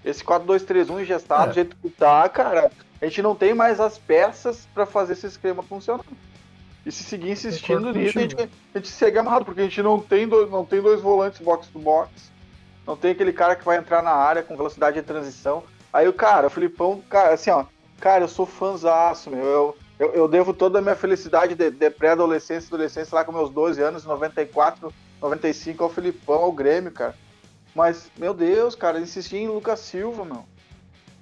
Esse 4-2-3-1 ingestado, é. do jeito que tá, cara, a gente não tem mais as peças para fazer esse esquema funcionar. E se seguir insistindo nisso, a gente, a gente segue amarrado, porque a gente não tem, dois, não tem dois volantes box to box. Não tem aquele cara que vai entrar na área com velocidade de transição. Aí o cara, o Filipão, cara, assim, ó, cara, eu sou fãzaço, meu. Eu, eu, eu devo toda a minha felicidade de, de pré-adolescência, adolescência lá com meus 12 anos, 94, 95, ao Filipão, ao Grêmio, cara. Mas, meu Deus, cara, insisti em Lucas Silva, meu.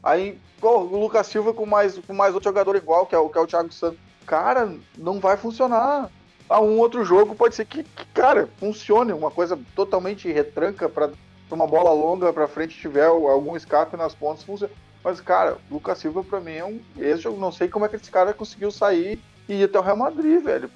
Aí, pô, o Lucas Silva com mais, com mais outro jogador igual, que é o, que é o Thiago Santos. Cara, não vai funcionar. Ah, um outro jogo pode ser que, que cara, funcione. Uma coisa totalmente retranca para uma bola longa para frente tiver algum escape nas pontas, funciona. Mas, cara, Lucas Silva pra mim é um. Esse eu não sei como é que esse cara conseguiu sair e ir até o Real Madrid, velho.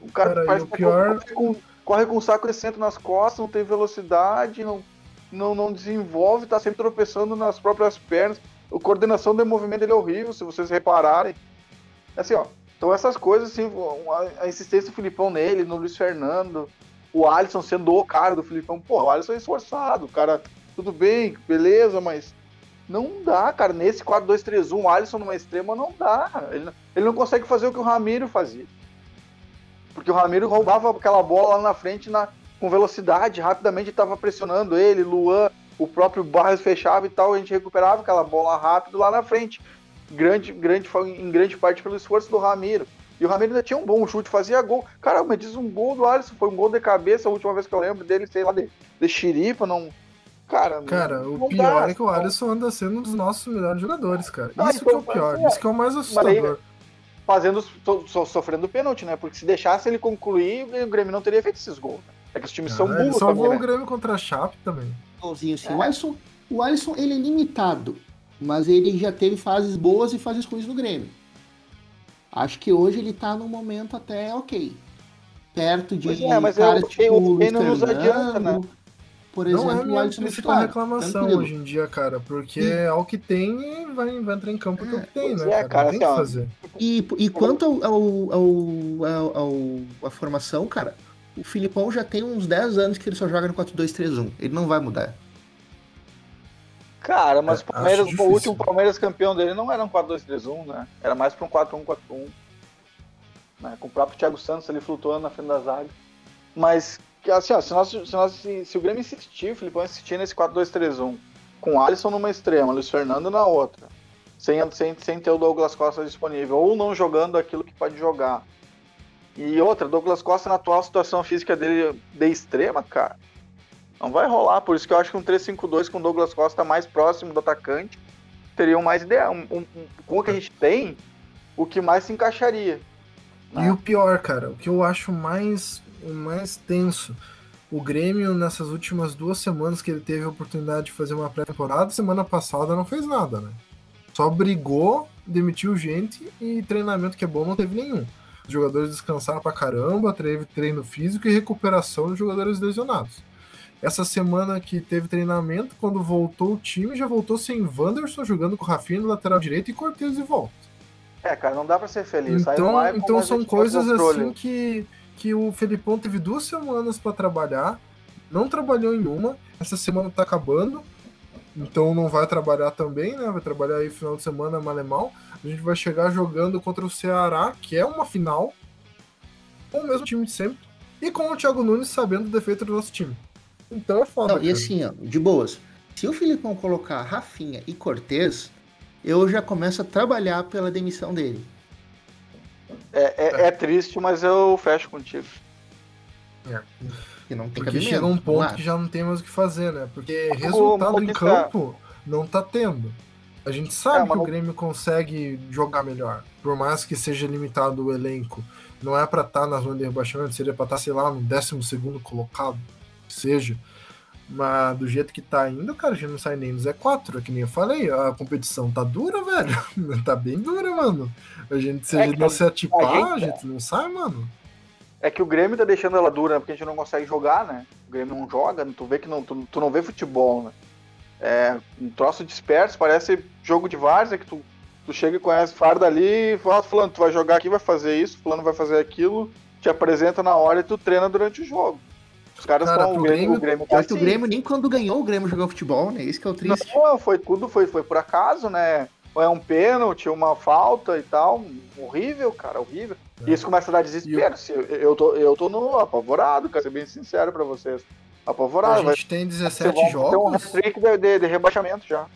O cara, cara faz pior... corre, com, corre com o saco de centro nas costas, não tem velocidade, não, não, não desenvolve, tá sempre tropeçando nas próprias pernas. A coordenação do movimento é horrível, se vocês repararem. Assim, ó. Então essas coisas, assim, a insistência do Filipão nele, no Luiz Fernando, o Alisson sendo o cara do Filipão. Pô, o Alisson é esforçado, cara, tudo bem, beleza, mas não dá, cara. Nesse 4-2-3-1, o Alisson numa extrema não dá. Ele, ele não consegue fazer o que o Ramiro fazia. Porque o Ramiro roubava aquela bola lá na frente na, com velocidade, rapidamente estava pressionando ele, Luan, o próprio Barros fechava e tal, a gente recuperava aquela bola rápido lá na frente. Grande, grande, em grande parte pelo esforço do Ramiro. E o Ramiro ainda tinha um bom chute, fazia gol. Cara, mas diz um gol do Alisson, foi um gol de cabeça, a última vez que eu lembro dele, sei lá, de, de xiripa, não. Cara, cara não, o não pior dá, é que o Alisson anda sendo um dos nossos melhores jogadores, cara. Isso então, que é o pior, é. isso que é o mais assustador. Fazendo, so, so, sofrendo pênalti, né? Porque se deixasse ele concluir, o Grêmio não teria feito esses gols. É que os times ah, são burros. Salvou também, o Grêmio contra a Chape também. Sim, sim. É. O, Alisson, o Alisson, ele é limitado, mas ele já teve fases boas e fases ruins no Grêmio. Acho que hoje ele tá num momento até ok. Perto de é, mas caras eu, tipo eu, Luiz não nos adianta, né? Por exemplo, não é minha principal reclamação tranquilo. hoje em dia, cara, porque é o que tem e vai, vai entrar em campo é, o que tem, né? É, cara, tem assim, que fazer. E, e quanto ao, ao, ao, ao, a formação, cara, o Filipão já tem uns 10 anos que ele só joga no 4-2-3-1. Ele não vai mudar. Cara, mas é, o, Palmeiras, o último Palmeiras campeão dele não era um 4-2-3-1, né? Era mais para um 4-1-4-1. Né? Com o próprio Thiago Santos ali flutuando na frente da zaga. Mas, assim, ó, se, nós, se, nós, se, se o Grêmio insistir, o Filipão insistir nesse 4-2-3-1, com o Alisson numa extrema, Luiz Fernando na outra, sem, sem, sem ter o Douglas Costa disponível, ou não jogando aquilo que pode jogar. E outra, Douglas Costa na atual situação física dele de extrema, cara, não vai rolar, por isso que eu acho que um 3-5-2 com Douglas Costa mais próximo do atacante teria mais ideia. Um, um, um, com o que a gente tem, o que mais se encaixaria. Né? E o pior, cara, o que eu acho mais, mais tenso, o Grêmio nessas últimas duas semanas que ele teve a oportunidade de fazer uma pré-temporada, semana passada não fez nada, né? Só brigou, demitiu gente e treinamento que é bom não teve nenhum. Os jogadores descansaram pra caramba, teve treino físico e recuperação dos jogadores lesionados. Essa semana que teve treinamento, quando voltou o time, já voltou sem Wanderson jogando com o Rafinha no lateral direito e Cortez de volta. É, cara, não dá pra ser feliz. Então, então são coisas assim que, que o Felipão teve duas semanas para trabalhar, não trabalhou em uma, essa semana tá acabando, então não vai trabalhar também, né? Vai trabalhar aí final de semana mal. A gente vai chegar jogando contra o Ceará, que é uma final, com o mesmo time de sempre, e com o Thiago Nunes sabendo o defeito do nosso time. Então é foda. Não, e assim, ó, de boas. Se o Filipão colocar Rafinha e Cortez, eu já começo a trabalhar pela demissão dele. É, é, é triste, mas eu fecho contigo. É. Que não tem Porque chega um ponto que já não tem mais o que fazer, né? Porque resultado em campo não tá tendo. A gente sabe é, que o Grêmio consegue jogar melhor, por mais que seja limitado o elenco. Não é para estar tá na zona de rebaixamento, seria para estar, tá, sei lá, no 12 colocado, que seja. Mas do jeito que tá indo, cara, a gente não sai nem no Z4. É que nem eu falei, a competição tá dura, velho. tá bem dura, mano. A gente, se é a gente não se atipar, a gente, a gente não sai, mano. É que o Grêmio tá deixando ela dura, porque a gente não consegue jogar, né? O Grêmio não joga, tu vê que não, tu, tu não vê futebol, né? É um troço disperso, parece jogo de várzea, que tu, tu chega e conhece farda ali e fala, fulano, tu vai jogar aqui, vai fazer isso, fulano vai fazer aquilo, te apresenta na hora e tu treina durante o jogo. Os caras Cara, o Grêmio, o Grêmio tá assim. o Grêmio nem quando ganhou o Grêmio jogou futebol, né? Isso que é o triste. Não, foi tudo, foi, foi por acaso, né? Ou é um pênalti, uma falta e tal. Horrível, cara, horrível. É. E isso começa a dar desespero. Eu, eu, tô, eu tô no apavorado, cara, ser bem sincero pra vocês. Apavorado. A gente vai, tem 17 jogos. Tem um hat de, de, de rebaixamento já.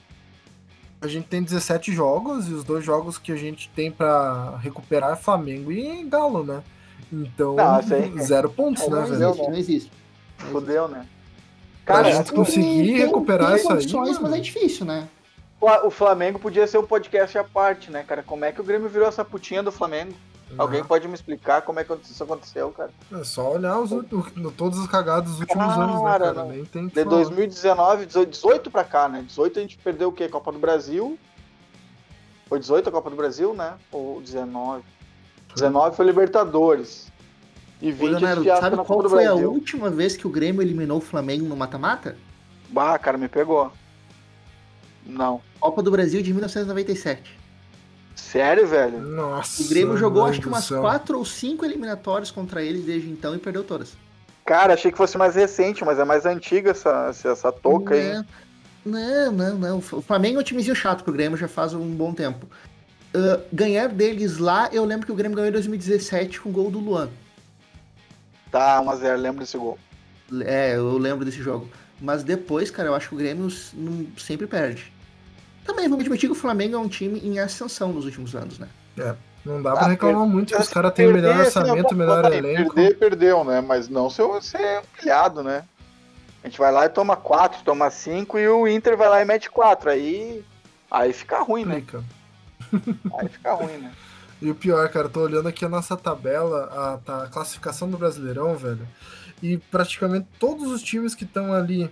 A gente tem 17 jogos e os dois jogos que a gente tem para recuperar é Flamengo e Galo, né? Então, não, zero pontos, é, né, velho? Não, não existe. Fudeu, né? Cara, a gente conseguir recuperar tem, tem isso aí. Mas é difícil, né? O Flamengo podia ser um podcast à parte, né, cara? Como é que o Grêmio virou essa putinha do Flamengo? Uhum. Alguém pode me explicar como é que isso aconteceu, cara? É só olhar os, todos os cagados dos últimos cara, anos, né, cara? Nem tem de 2019, 18 pra cá, né? 18 a gente perdeu o quê? Copa do Brasil. Foi 18 a Copa do Brasil, né? Ou 19? 19 foi Libertadores. E 20 Leonardo, sabe qual foi Brasil. a última vez que o Grêmio eliminou o Flamengo no mata-mata? Bah, cara, me pegou. Não. Copa do Brasil de 1997. Sério, velho? Nossa. O Grêmio jogou acho que umas quatro ou cinco eliminatórias contra eles desde então e perdeu todas. Cara, achei que fosse mais recente, mas é mais antiga essa, essa toca aí. Não, não, não. O Flamengo é um timezinho chato pro Grêmio já faz um bom tempo. Uh, ganhar deles lá, eu lembro que o Grêmio ganhou em 2017 com o gol do Luan. Tá, 1x0, lembro desse gol. É, eu lembro desse jogo. Mas depois, cara, eu acho que o Grêmio sempre perde. Também, vamos admitir que o Flamengo é um time em ascensão nos últimos anos, né? É. Não dá pra ah, reclamar muito que os caras têm o melhor orçamento, o melhor elenco. Perder, perdeu, né? Mas não ser, ser humilhado, né? A gente vai lá e toma 4, toma 5 e o Inter vai lá e mete 4. Aí, aí fica ruim, né? Aí fica ruim, né? E o pior, cara, tô olhando aqui a nossa tabela, a, tá, a classificação do Brasileirão, velho. E praticamente todos os times que estão ali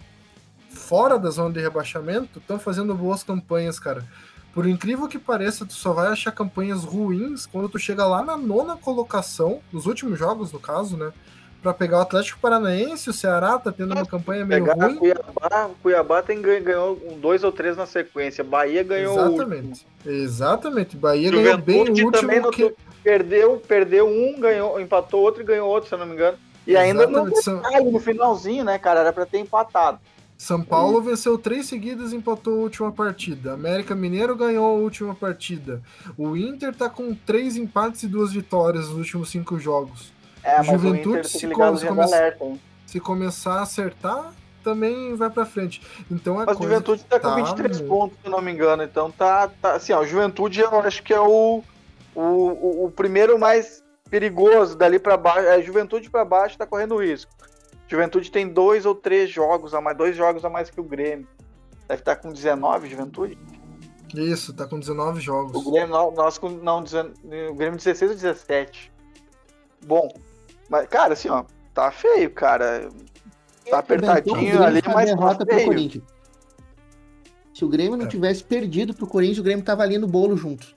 fora da zona de rebaixamento estão fazendo boas campanhas, cara. Por incrível que pareça, tu só vai achar campanhas ruins quando tu chega lá na nona colocação, nos últimos jogos, no caso, né? Pra pegar o Atlético Paranaense, o Ceará tá tendo uma campanha meio pegar ruim. Cuiabá, Cuiabá tem, ganhou um dois ou três na sequência. Bahia ganhou Exatamente. Exatamente. Bahia Juventude ganhou bem o último que... Perdeu, perdeu um, ganhou, empatou outro e ganhou outro, se eu não me engano. E ainda não no finalzinho, né, cara? Era pra ter empatado. São Paulo venceu três seguidas e empatou a última partida. América Mineiro ganhou a última partida. O Inter tá com três empates e duas vitórias nos últimos cinco jogos. É, Juventude, se, se, alerta, se, começar a acertar, também vai para frente. Então é Mas Juventude tá, tá com 23 muito... pontos, se não me engano. Então tá, tá assim, ó, o Juventude eu acho que é o, o, o, o primeiro mais perigoso dali para baixo. É, Juventude para baixo tá correndo risco. Juventude tem dois ou três jogos a mais, dois jogos a mais que o Grêmio. Deve estar tá com 19, Juventude? Isso, tá com 19 jogos. O Grêmio, nós não, o Grêmio 16 ou 17. Bom, mas, cara, assim, ó, tá feio, cara. Tá apertadinho ali, mas tá feio. Se o Grêmio não é. tivesse perdido pro Corinthians, o Grêmio tava ali no bolo junto.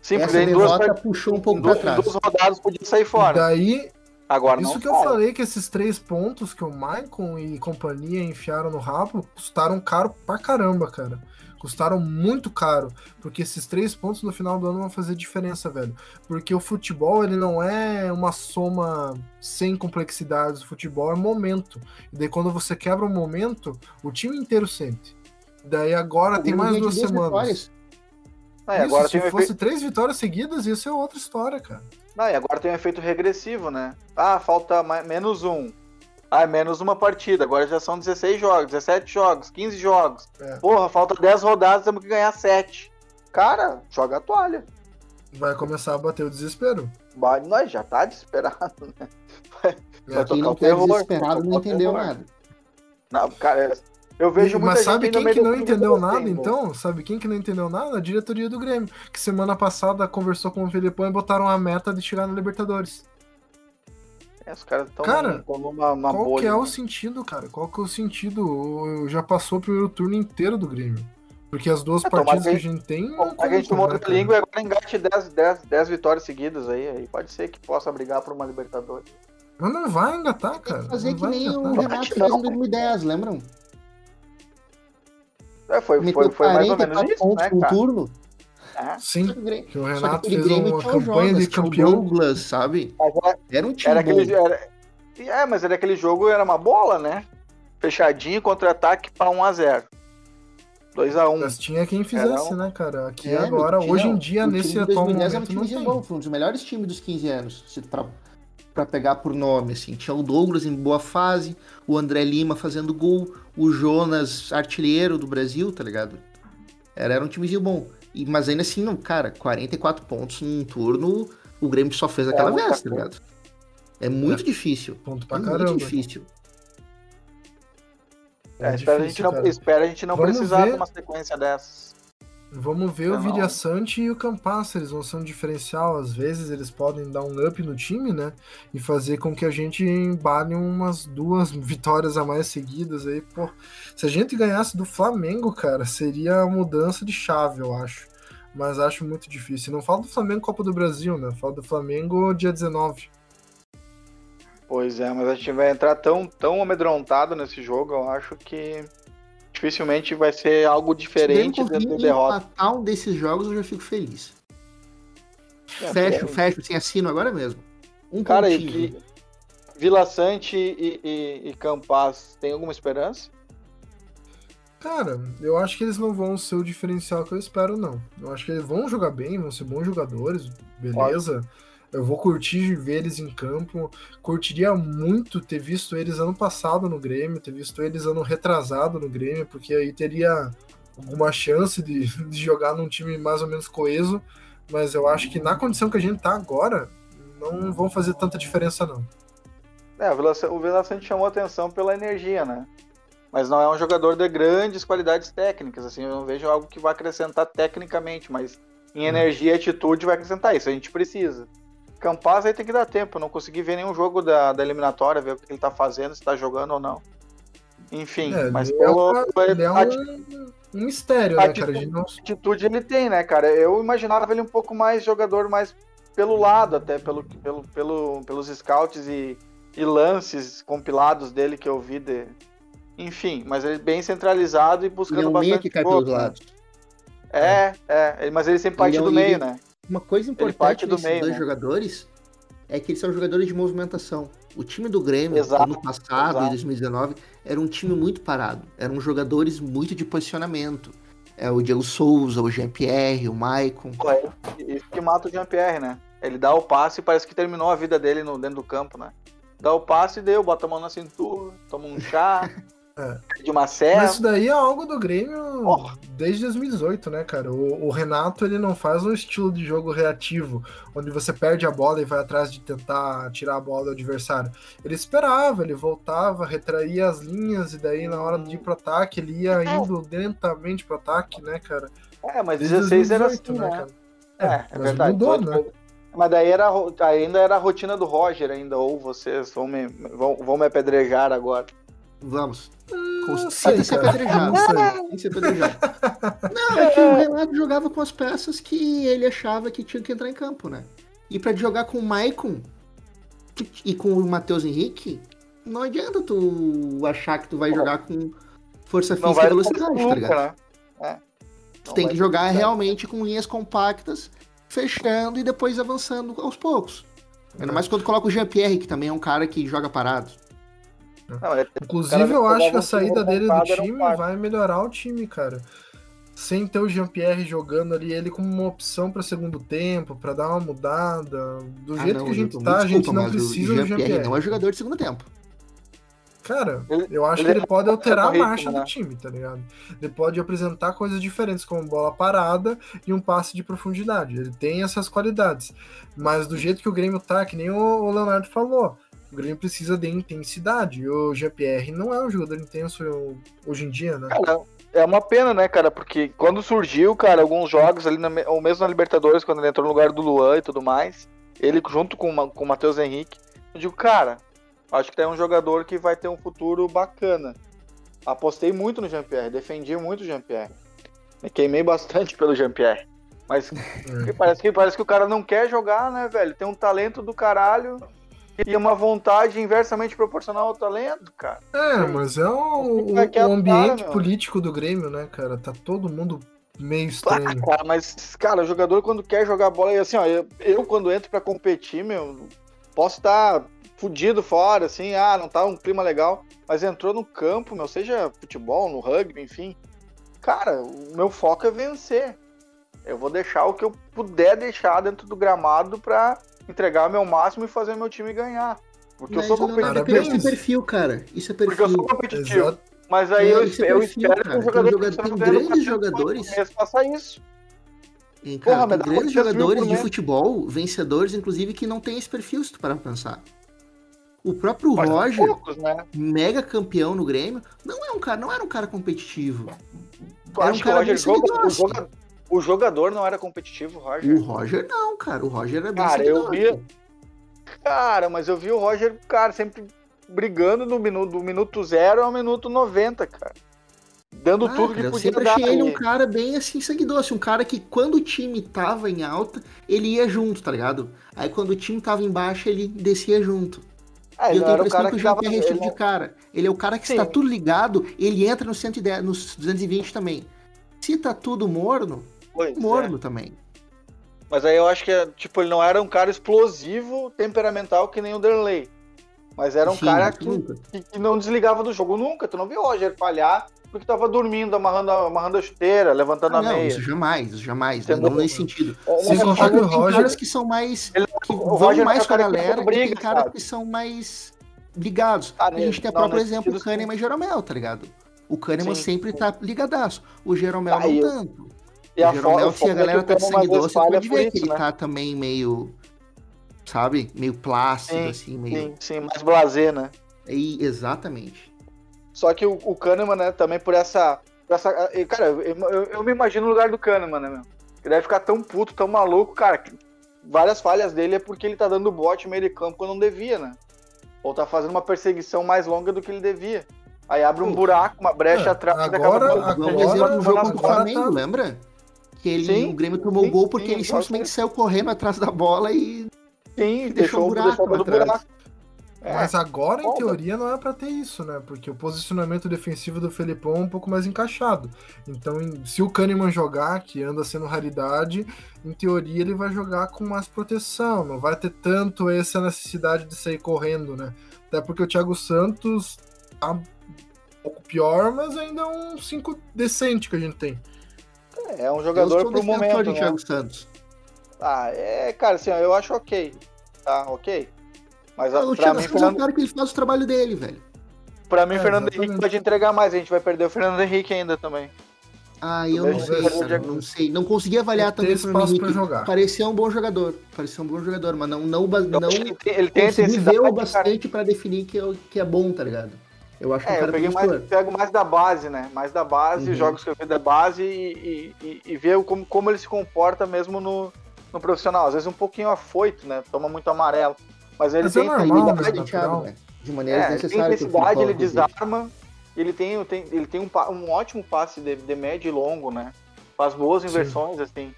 Sim, Essa porque derrota duas, puxou um pouco para trás. Duas rodadas podia sair fora. E daí, Agora Isso que fala. eu falei, que esses três pontos que o Maicon e companhia enfiaram no rabo custaram caro pra caramba, cara. Custaram muito caro, porque esses três pontos no final do ano vão fazer diferença, velho. Porque o futebol, ele não é uma soma sem complexidades, o futebol é momento. E daí quando você quebra um momento, o time inteiro sente. Daí agora tem mais duas, semanas. Vitórias. Ah, Isso, agora se fosse efeito... três vitórias seguidas, isso é outra história, cara. Não, e agora tem um efeito regressivo, né? Ah, falta mais, menos um. Ah, é menos uma partida. Agora já são 16 jogos, 17 jogos, 15 jogos. É. Porra, falta 10 rodadas, temos que ganhar 7. Cara, joga a toalha. Vai começar a bater o desespero. Nós já tá desesperado, né? Vai, é, vai quem não tá desesperado não entendeu nada. Não, cara, eu vejo Mas sabe quem que não entendeu nada, então? Sabe quem que não entendeu nada? A diretoria do Grêmio. Que semana passada conversou com o Filipão e botaram a meta de chegar na Libertadores. É, os caras estão cara, numa, numa qual bolha, que é né? o sentido, cara? Qual que é o sentido? Já passou o primeiro turno inteiro do Grêmio. Porque as duas é, partidas que a gente tem. A gente monta a língua e agora engate 10, 10, 10 vitórias seguidas aí, aí. Pode ser que possa brigar por uma Libertadores. Mas não vai engatar, cara. fazer não que nem engatar. o Renato fez em 2010, lembram? É, foi, foi, foi mais ou menos isso, né, cara? turno. É. Sim, que o Renato fez uma campanha de campeão. Douglas, sabe? Era, era, um time era aquele, era, É, mas era aquele jogo, era uma bola, né? Fechadinho, contra-ataque para 1x0. 2x1. Mas tinha quem fizesse, um... né, cara? Aqui é, agora, tinha, hoje em dia, nesse atual momento, era um time bom, foi um dos melhores times dos 15 anos, pra, pra pegar por nome, assim. Tinha o Douglas em boa fase, o André Lima fazendo gol, o Jonas, artilheiro do Brasil, tá ligado? Era, era um timezinho bom. E, mas ainda assim, não, cara, 44 pontos num turno, o Grêmio só fez aquela é vez, tá ligado? É muito é. difícil. Ponto pra é caramba. muito difícil. É, é espera, difícil, a gente não, espera a gente não precisar ver... de uma sequência dessas. Vamos ver o Vidia Sante e o Campas, eles vão ser um diferencial. Às vezes eles podem dar um up no time, né? E fazer com que a gente embale umas duas vitórias a mais seguidas aí. Pô, se a gente ganhasse do Flamengo, cara, seria a mudança de chave, eu acho. Mas acho muito difícil. Não falo do Flamengo Copa do Brasil, né? Falo do Flamengo dia 19. Pois é, mas a gente vai entrar tão, tão amedrontado nesse jogo, eu acho que dificilmente vai ser algo diferente dentro da derrota. um desses jogos eu já fico feliz. É, fecho, é. fecho, assim, assino agora mesmo. Um Cara, e, Vila Sante e, e, e Campas, tem alguma esperança? Cara, eu acho que eles não vão ser o diferencial que eu espero, não. Eu acho que eles vão jogar bem, vão ser bons jogadores, beleza. Eu vou curtir ver eles em campo. Curtiria muito ter visto eles ano passado no Grêmio, ter visto eles ano retrasado no Grêmio, porque aí teria alguma chance de, de jogar num time mais ou menos coeso. Mas eu acho que na condição que a gente tá agora, não vão fazer tanta diferença, não. É, o Vila Sante chamou atenção pela energia, né? Mas não é um jogador de grandes qualidades técnicas, assim, eu não vejo algo que vai acrescentar tecnicamente, mas em hum. energia e atitude vai acrescentar isso, a gente precisa. Campaz aí tem que dar tempo. não consegui ver nenhum jogo da, da eliminatória, ver o que ele tá fazendo, se tá jogando ou não. Enfim, é, mas pelo. É, ele é um, um mistério, né, atitude, cara? Não... Atitude ele tem, né, cara? Eu imaginava ele um pouco mais jogador, mais pelo lado, até pelo, pelo, pelo, pelos scouts e, e lances compilados dele que eu vi. De... Enfim, mas ele bem centralizado e buscando ele é bastante. que cai pelos né? lados. É, é, mas ele sempre parte é um do meio, né? Uma coisa importante desses dois né? jogadores é que eles são jogadores de movimentação. O time do Grêmio, exato, ano passado, exato. em 2019, era um time muito parado. Eram jogadores muito de posicionamento. É o Diego Souza, o Jean-Pierre, o Maicon. É isso que mata o Jean-Pierre, né? Ele dá o passe e parece que terminou a vida dele no, dentro do campo, né? Dá o passe e deu, bota a mão na cintura, toma um chá. É. De uma série. Mas isso daí é algo do Grêmio oh. desde 2018, né, cara? O, o, Renato ele não faz um estilo de jogo reativo, onde você perde a bola e vai atrás de tentar tirar a bola do adversário. Ele esperava, ele voltava, retraía as linhas e daí na hora de ir pro ataque ele ia é. indo lentamente pro ataque, né, cara? É, mas desde 16 2018, era assim, né? né? É, é, é verdade. Mudou, né? Mas daí era, ainda era a rotina do Roger ainda, ou vocês vão me, vão, vão me apedrejar agora. Vamos. Tem que ser apedrejado. Tem que ser apedrejado. Não, é que o Renato jogava com as peças que ele achava que tinha que entrar em campo, né? E para jogar com o Maicon e com o Matheus Henrique, não adianta tu achar que tu vai jogar com força física e velocidade, tá ligado? Né? É. Tu tem que jogar realmente com linhas compactas, fechando e depois avançando aos poucos. Ainda mais quando coloca o Jean-Pierre, que também é um cara que joga parado. Não, é, Inclusive, eu acho que a saída dele do time vai melhorar o time, cara. Sem ter o Jean-Pierre jogando ali, ele como uma opção para segundo tempo, para dar uma mudada. Do ah, jeito não, que a gente tá, desculpa, a gente não precisa do Jean-Pierre. Não é jogador de segundo tempo. Cara, eu acho ele que ele pode alterar a marcha né? do time, tá ligado? Ele pode apresentar coisas diferentes, como bola parada e um passe de profundidade. Ele tem essas qualidades. Mas do jeito que o Grêmio tá, que nem o Leonardo falou, o Grêmio precisa de intensidade. O GPR não é um jogador intenso hoje em dia, né? Cara, é uma pena, né, cara? Porque quando surgiu, cara, alguns jogos ali, na, ou mesmo na Libertadores, quando ele entrou no lugar do Luan e tudo mais, ele junto com, com o Matheus Henrique, eu digo, cara, Acho que tem um jogador que vai ter um futuro bacana. Apostei muito no Jean-Pierre, defendi muito o Jean-Pierre. Me queimei bastante pelo Jean-Pierre. Mas é. parece, que, parece que o cara não quer jogar, né, velho? Tem um talento do caralho e uma vontade inversamente proporcional ao talento, cara. É, mas é o, o, o ambiente cara, político do Grêmio, né, cara? Tá todo mundo meio estranho. Ah, cara, mas, cara, o jogador quando quer jogar bola, e assim, ó, eu, eu quando entro para competir, meu, posso estar fudido fora, assim, ah, não tá um clima legal, mas entrou no campo, meu, seja futebol, no rugby, enfim. Cara, o meu foco é vencer. Eu vou deixar o que eu puder deixar dentro do gramado para entregar o meu máximo e fazer meu time ganhar. Porque mas eu sou competitivo. Isso é perfil, cara. Isso é perfil. Porque eu sou competitivo. Exato. Mas aí é, eu, é perfil, eu, espero cara. que o jogador tem, grandes jogadores. Faça isso. Hein, cara, Porra, tem grandes jogadores de futebol, vencedores, inclusive, que não tem esse perfil, se tu parar pra pensar. O próprio Mas Roger, poucos, né? mega campeão no Grêmio, não é um cara, não era um cara competitivo. Tu era um cara Roger joga, o, joga, o, jogador não era competitivo, o Roger? O Roger não, cara. O Roger era bem Cara, eu vi. Cara, mas eu vi o Roger, cara, sempre brigando no minuto, do minuto zero ao minuto 90, cara. Dando ah, tudo que podia dar. Eu sempre achei ele um cara bem assim, seguidor, assim, um cara que quando o time tava em alta, ele ia junto, tá ligado? Aí quando o time tava em baixa, ele descia junto. É, e eu tenho a impressão que o Jean Pierre é esse tipo de cara. Ele é o cara que Sim. está tudo ligado, ele entra no 110, nos 220 também. Se tá tudo morno, pois morno é. também. Mas aí eu acho que, tipo, ele não era um cara explosivo, temperamental que nem o Derley. Mas era um Sim, cara que, que, que, não desligava do jogo nunca. Tu não viu o Roger falhar porque tava dormindo, amarrando, amarrando a chuteira, levantando ah, a não, meia. Isso jamais, jamais. Né? Não nesse sentido. Sem contar que o Roger... caras que são mais. Ele, que vão Roger mais com a galera, briga, e tem caras que são mais ligados. Ah, a gente tem o próprio exemplo, o Kahneman e Jeromel, tá ligado? O Kahneman Sim. sempre tá ligadaço. O Jeromel ah, não eu... tanto. E o Jeromel, se a galera tá de sangue doce, você pode ver que ele né? tá também meio. Sabe? Meio plácido, sim, assim, meio. Sim, sim, mais blazer, né? E, exatamente. Só que o, o Kahneman, né, também por essa. Por essa cara, eu, eu, eu, me imagino no lugar do Kahneman, né, meu? Ele deve ficar tão puto, tão maluco, cara. Várias falhas dele é porque ele tá dando bote meio de campo quando não devia, né? Ou tá fazendo uma perseguição mais longa do que ele devia. Aí abre um buraco, uma brecha é, atrás agora, e acaba agora, exemplo no jogo contra o Flamengo, tá... lembra? Que ele, sim, o Grêmio tomou sim, gol porque sim, ele simplesmente saiu correndo atrás da bola e sim, deixou, deixou um buraco, deixou buraco. É. Mas agora, em teoria, não é para ter isso, né? Porque o posicionamento defensivo do Felipão é um pouco mais encaixado. Então, se o Kahneman jogar, que anda sendo raridade, em teoria ele vai jogar com mais proteção. Não vai ter tanto essa necessidade de sair correndo, né? Até porque o Thiago Santos tá um pouco pior, mas ainda é um 5 decente que a gente tem. É, é um jogador pro momento, de né? Thiago Santos. Ah, é, cara, assim, eu acho ok. Tá, ok. Mas o Thiago mim, Fernando... é um cara que ele faz o trabalho dele, velho. Pra mim, o é, Fernando exatamente. Henrique pode entregar mais. A gente vai perder o Fernando Henrique ainda também. Ah, eu não sei, cara, não sei. Não consegui avaliar também o Henrique. Jogar. Parecia um bom jogador. Parecia um bom jogador, mas não, não, não ele tem, ele tem consegui o bastante para definir que, é, que é bom, tá ligado? Eu acho que é, o cara eu peguei mais, pego mais da base, né? Mais da base, uhum. jogos que eu vi da base e, e, e, ver como, como ele se comporta mesmo no, no profissional. Às vezes um pouquinho afoito, né? Toma muito amarelo. Mas ele mas tem é normal, intensidade, né? de maneira é, Tem intensidade, ele desarma, ele tem, tem, ele tem um, um ótimo passe de, de médio e longo, né? Faz boas inversões, Sim. assim.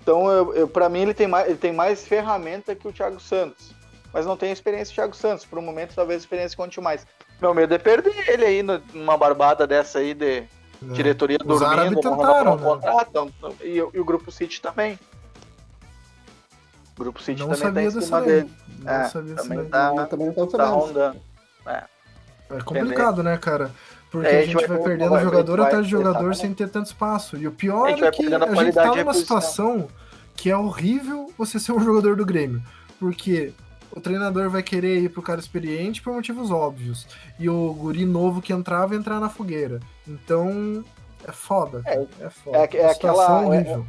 Então, eu, eu, para mim, ele tem, mais, ele tem mais ferramenta que o Thiago Santos. Mas não tem experiência do Thiago Santos. Por um momento, talvez a experiência conte mais. Meu medo é perder ele aí numa barbada dessa aí de não. diretoria Os dormindo, tentaram, né? contrato. Então, e, e, o Grupo City também. O Grupo City não também tá em cima dele. Não é, sabia também, tá, também tá, tá rondando. É. É complicado, né, cara? Porque é, a, gente a gente vai, vai perdendo vai, jogador vai, atrás de jogador sem ter tanto espaço. E o pior é que a, a gente tá numa situação que é horrível você ser um jogador do Grêmio. Porque o treinador vai querer ir pro cara experiente por motivos óbvios. E o guri novo que entrava entrar na fogueira. Então, é foda. É, é foda. É, é aquela, é. É,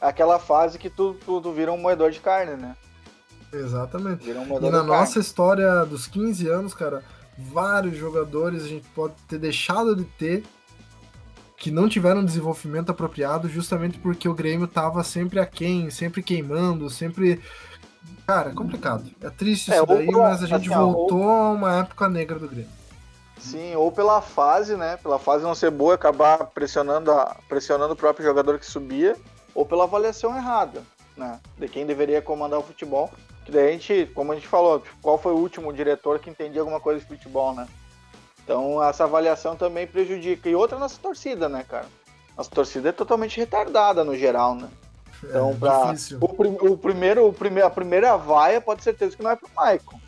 aquela fase que tu, tu, tu, vira um moedor de carne, né? Exatamente. Um e na nossa carne. história dos 15 anos, cara, vários jogadores a gente pode ter deixado de ter que não tiveram desenvolvimento apropriado justamente porque o Grêmio tava sempre aquém, sempre queimando, sempre Cara, é complicado. É triste é, isso daí, mas a gente assim, voltou ou... a uma época negra do Grêmio. Sim, ou pela fase, né? Pela fase não ser boa, acabar pressionando, a, pressionando o próprio jogador que subia, ou pela avaliação errada, né? De quem deveria comandar o futebol. Que daí a gente, como a gente falou, qual foi o último diretor que entendia alguma coisa de futebol, né? Então essa avaliação também prejudica. E outra nossa torcida, né, cara? Nossa torcida é totalmente retardada no geral, né? Então, é, pra, o, o, primeiro, o primeiro, a primeira vaia pode ser certeza que não é pro Maicon.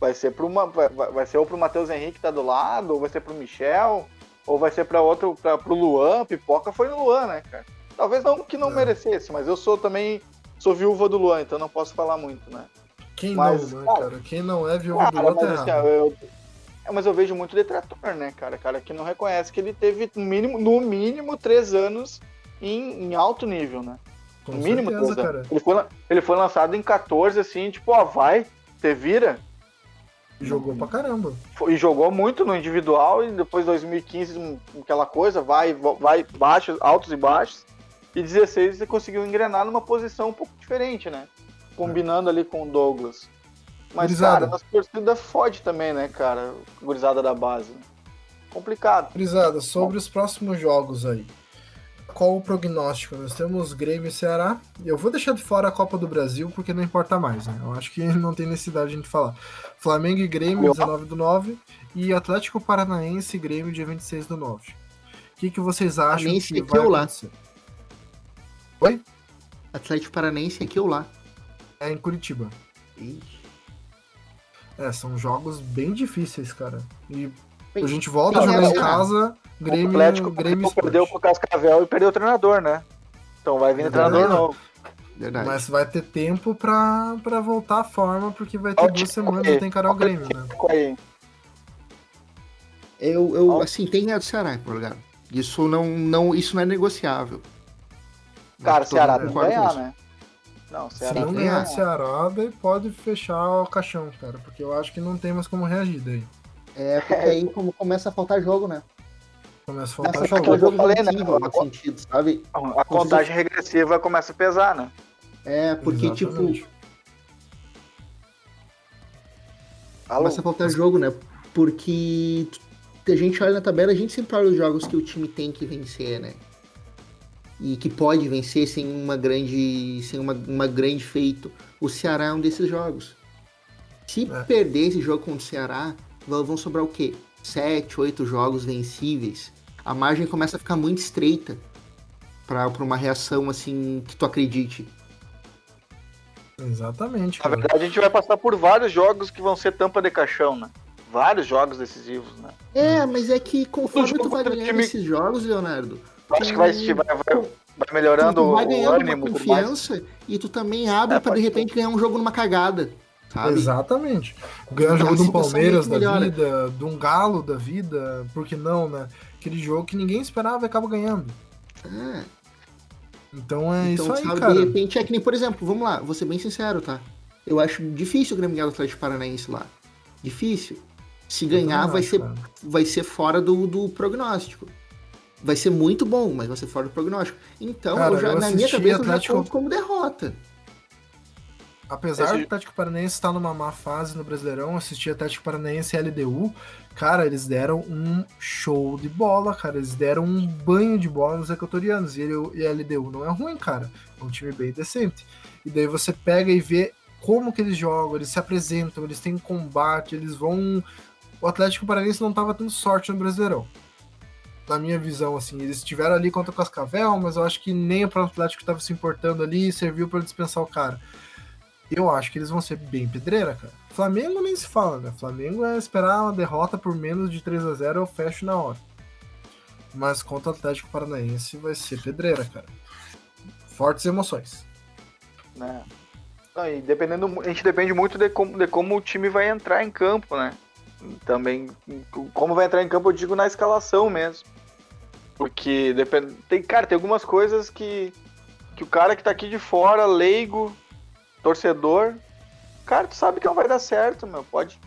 Vai ser pro uma, vai, vai ser ou pro Matheus Henrique que tá do lado, ou vai ser pro Michel, ou vai ser para outro, para pro Luan. Pipoca foi no Luan, né, cara? Talvez não que não é. merecesse, mas eu sou também sou viúva do Luan, então não posso falar muito, né? Quem mas, não, né, cara, cara? Quem não é viúva cara, do Luan tá assim, eu, é, mas eu vejo muito detrator, né, cara? Cara que não reconhece que ele teve no mínimo, no mínimo três anos em, em alto nível, né? Com mínimo certeza, cara. Ele foi, ele foi lançado em 14, assim, tipo, ó, vai, você vira. Jogou pra caramba. E jogou muito no individual e depois 2015, aquela coisa, vai, vai, baixos, altos e baixos. E 16 você conseguiu engrenar numa posição um pouco diferente, né? Combinando é. ali com o Douglas. Mas, Gurizada. cara, nossa torcida fode também, né, cara? Gurizada da base. Complicado. Gurizada, sobre os próximos jogos aí qual o prognóstico? Nós temos Grêmio e Ceará. Eu vou deixar de fora a Copa do Brasil porque não importa mais, né? Eu acho que não tem necessidade de a gente falar. Flamengo e Grêmio, 19 do 9. E Atlético Paranaense e Grêmio, dia 26 do 9. O que, que vocês acham Paranaense que vai aqui ou lá? Oi? Atlético Paranaense aqui ou lá? É em Curitiba. Ixi. É, são jogos bem difíceis, cara. E a gente volta a jogar em casa, Grêmio, o Atlético Grêmio perdeu com o Cascavel e perdeu o treinador, né? Então vai vir é treinador novo. Verdade. Mas vai ter tempo pra, pra voltar à forma, porque vai ter duas semanas até encarar o Grêmio, né? Eu, eu assim, tem ganhado o Ceará, tá ligado? Isso não, não, isso não é negociável. Cara, Ceará tem que ganhar, né? Não, Ceará Se não ganhar Ceará, daí pode fechar o caixão, cara, porque eu acho que não tem mais como reagir daí. É, porque aí como começa a faltar jogo, né? Começa a faltar jogo. Eu falei, né? A, sentido, sabe? a contagem regressiva começa a pesar, né? É, porque Exatamente. tipo. Alô? Começa a faltar jogo, né? Porque a gente olha na tabela, a gente sempre olha os jogos que o time tem que vencer, né? E que pode vencer sem uma grande. sem uma, uma grande feito. O Ceará é um desses jogos. Se é. perder esse jogo contra o Ceará, vão sobrar o quê? 7, 8 jogos vencíveis. A margem começa a ficar muito estreita para uma reação assim que tu acredite. Exatamente. Cara. Na verdade, a gente vai passar por vários jogos que vão ser tampa de caixão, né? Vários jogos decisivos, né? É, mas é que conforme tu vai ganhando time... esses jogos, Leonardo. Acho tu... que vai, vai, vai, vai melhorando tu vai ganhando o ânimo. Uma confiança e tu também abre é, para de repente ganhar um jogo numa cagada. Sabe? Exatamente. Ganhar jogo um Palmeiras da melhora. vida, de um Galo da vida, por que não, né? Aquele jogo que ninguém esperava e acaba ganhando. É. Então é então, isso aí, sabe, cara. De repente é que nem, por exemplo, vamos lá, vou ser bem sincero, tá? Eu acho difícil o Grêmio ganhar do Atlético Paranaense lá. Difícil. Se ganhar, vai, ser, vai ser fora do, do prognóstico. Vai ser muito bom, mas vai ser fora do prognóstico. Então, cara, eu já, na minha cabeça, Atlético... eu já como derrota. Apesar Esse... do Atlético Paranaense estar numa má fase no Brasileirão, assistir Atlético Paranaense e LDU, cara, eles deram um show de bola, cara. Eles deram um banho de bola nos equatorianos. E, ele, e a LDU não é ruim, cara. É um time bem decente. E daí você pega e vê como que eles jogam, eles se apresentam, eles têm combate, eles vão. O Atlético Paranaense não estava tendo sorte no Brasileirão. Na minha visão, assim, eles estiveram ali contra o Cascavel, mas eu acho que nem o próprio Atlético estava se importando ali e serviu para dispensar o cara eu acho que eles vão ser bem pedreira, cara. Flamengo nem se fala, né? Flamengo é esperar uma derrota por menos de 3 a 0 eu fecho na hora. Mas contra o Atlético Paranaense vai ser pedreira, cara. Fortes emoções. Né? Não, e dependendo, a gente depende muito de como, de como o time vai entrar em campo, né? Também, como vai entrar em campo, eu digo na escalação mesmo. Porque depende, tem, cara, tem algumas coisas que, que o cara que tá aqui de fora, leigo, torcedor, cara, tu sabe que não vai dar certo, meu. Pode.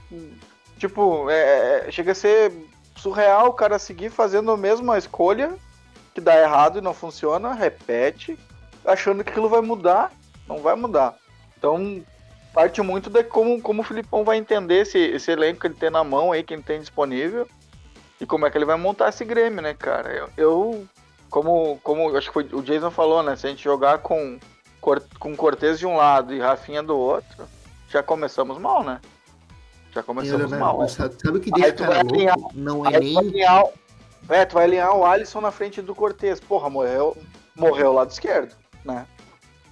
Tipo, é, é chega a ser surreal o cara seguir fazendo a mesma escolha que dá errado e não funciona, repete, achando que aquilo vai mudar. Não vai mudar. Então, parte muito de como, como o Filipão vai entender esse, esse elenco que ele tem na mão aí, que ele tem disponível, e como é que ele vai montar esse Grêmio, né, cara? Eu, eu como, como acho que foi, o Jason falou, né? Se a gente jogar com, com Cortez de um lado e Rafinha do outro, já começamos mal, né? Já começamos mal. Sabe, sabe o que deixa cara louco? Alinhar, não é nem... Alinhar, é, tu vai alinhar o Alisson na frente do Cortez. Porra, morreu, morreu o lado esquerdo, né?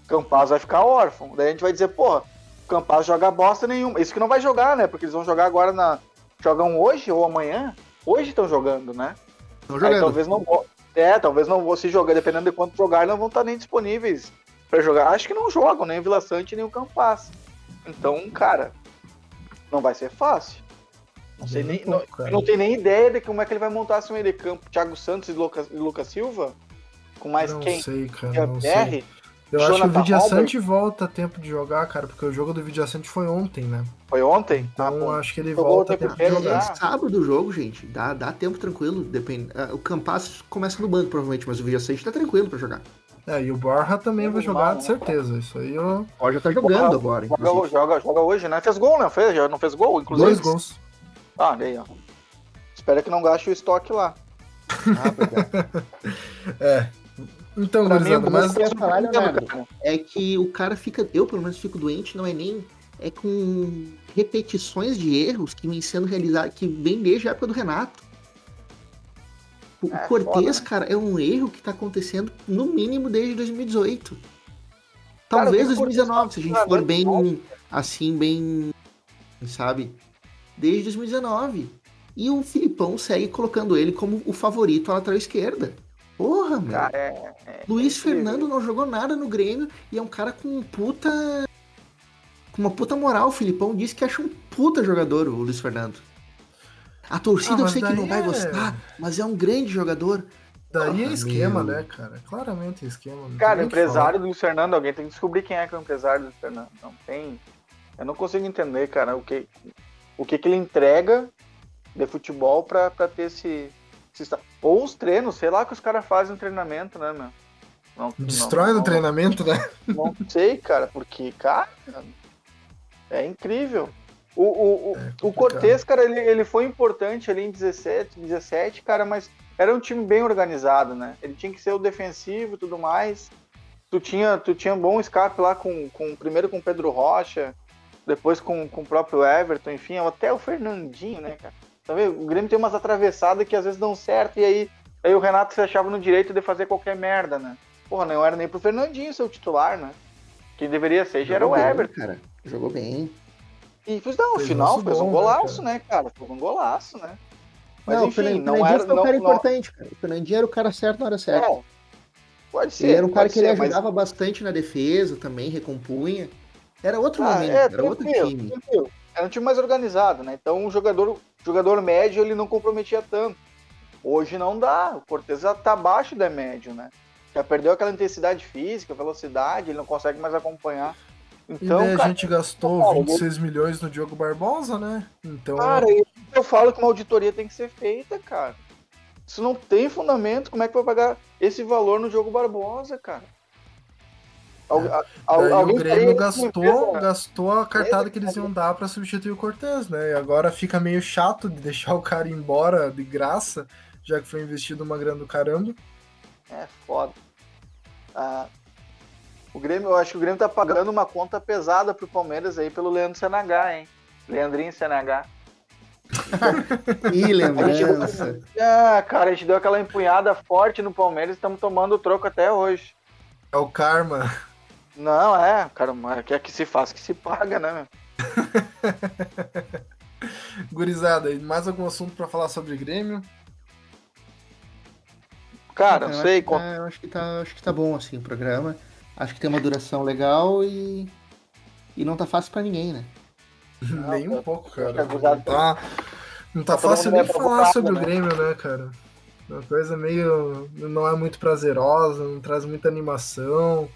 Campaz vai ficar órfão. Daí a gente vai dizer, porra, Campaz joga bosta nenhuma. Isso que não vai jogar, né? Porque eles vão jogar agora na. Jogam hoje ou amanhã. Hoje estão jogando, né? Estão jogando. Aí, talvez não É, talvez não vou se jogar, dependendo de quanto jogar, não vão estar nem disponíveis para jogar. Acho que não jogam, nem o Vila Sante nem o Campaz. Então, cara, não vai ser fácil. Não sei nem. Não, não tem nem ideia de como é que ele vai montar esse meio de campo. Thiago Santos e Lucas, e Lucas Silva? Com mais não quem? Sei, cara, não sei. Eu Jonathan acho que o Vidiaçante volta a tempo de jogar, cara, porque o jogo do Vidiaçante foi ontem, né? Foi ontem? Então ah, acho que ele volta a tempo de jogar. É sábado do jogo, gente. Dá, dá tempo tranquilo. Depende. Ah, o Campas começa no banco, provavelmente, mas o Vidiaçante tá tranquilo pra jogar. É, e o Borja também vai jogar, mal, de certeza. Isso aí eu. O Borja tá jogando agora. Joga, joga, joga, hoje, né? Fez gol, né? Fez, já não fez gol, inclusive. Dois gols. Ah, daí, ó. Espera que não gaste o estoque lá. Ah, é. Então, pra gurizada, mas... Eu falar, Leonardo, é que o cara fica, eu pelo menos fico doente, não é nem, é com repetições de erros que vem sendo realizados, que vem desde a época do Renato. O é, Cortez, foda, né? cara, é um erro que tá acontecendo no mínimo desde 2018. Talvez cara, 2019, se a gente for bem, assim, bem, sabe? Desde 2019. E o Filipão segue colocando ele como o favorito à lateral esquerda. Porra, meu. Cara, é, é, Luiz é Fernando não jogou nada no Grêmio e é um cara com um puta. Com uma puta moral. O Filipão disse que acha um puta jogador, o Luiz Fernando. A torcida ah, eu sei que não vai é gostar, mas é um grande jogador. Daí é esquema, meu. né, cara? Claramente é esquema. Cara, empresário do Luiz Fernando, alguém tem que descobrir quem é que é o empresário do Luiz Fernando. Não tem. Eu não consigo entender, cara, o que, o que, que ele entrega de futebol pra, pra ter esse, ou os treinos, sei lá que os caras fazem treinamento, né, meu? Não, Destrói no treinamento, né? Não sei, cara, porque, cara, é incrível. O, o, é o Cortez, cara, ele, ele foi importante ali em 17, 17, cara, mas era um time bem organizado, né? Ele tinha que ser o defensivo e tudo mais. Tu tinha, tu tinha um bom escape lá com, com primeiro com o Pedro Rocha, depois com, com o próprio Everton, enfim, até o Fernandinho, né, cara? Tá vendo? O Grêmio tem umas atravessadas que às vezes dão certo e aí, aí o Renato se achava no direito de fazer qualquer merda, né? Porra, não era nem pro Fernandinho ser o titular, né? Quem deveria ser já era o Everton. Cara, jogou bem. E fez, não, no final fez um né, golaço, né, cara? Foi um golaço, né? Mas não, enfim, o não era. Foi um cara não, importante, cara. O Fernandinho era o cara certo na hora certa. É, pode ser. Ele era um cara que ser, ele ajudava mas... bastante na defesa também, recompunha. Era outro ah, momento, é, era outro time. Tranquilo. Era um time mais organizado, né? Então o jogador jogador médio ele não comprometia tanto. Hoje não dá, o Cortez tá abaixo da médio, né? Já perdeu aquela intensidade física, velocidade, ele não consegue mais acompanhar. Então, e, né, cara, a gente gastou 26 milhões no Diogo Barbosa, né? Então. Cara, eu falo que uma auditoria tem que ser feita, cara. Isso não tem fundamento, como é que vai pagar esse valor no Diogo Barbosa, cara? É. Daí o Grêmio gastou, gastou a cartada que eles iam dar para substituir o Cortez, né? E agora fica meio chato de deixar o cara embora de graça, já que foi investido uma grana do caramba. É foda. Ah, o Grêmio, eu acho que o Grêmio tá pagando uma conta pesada pro Palmeiras aí pelo Leandro CNH, hein? Leandrinho CNH. Ih, lembrança. Ah, cara, a gente deu aquela empunhada forte no Palmeiras e estamos tomando o troco até hoje. É o karma. Não, é, cara, que é que se faz que se paga, né? Gurizada, mais algum assunto para falar sobre Grêmio? Cara, não sei. Acho tá, eu acho que, tá, acho que tá bom assim o programa. Acho que tem uma duração legal e. E não tá fácil para ninguém, né? nem um pouco, cara. Não tá, não tá fácil nem falar sobre né? o Grêmio, né, cara? Uma coisa meio. não é muito prazerosa, não traz muita animação.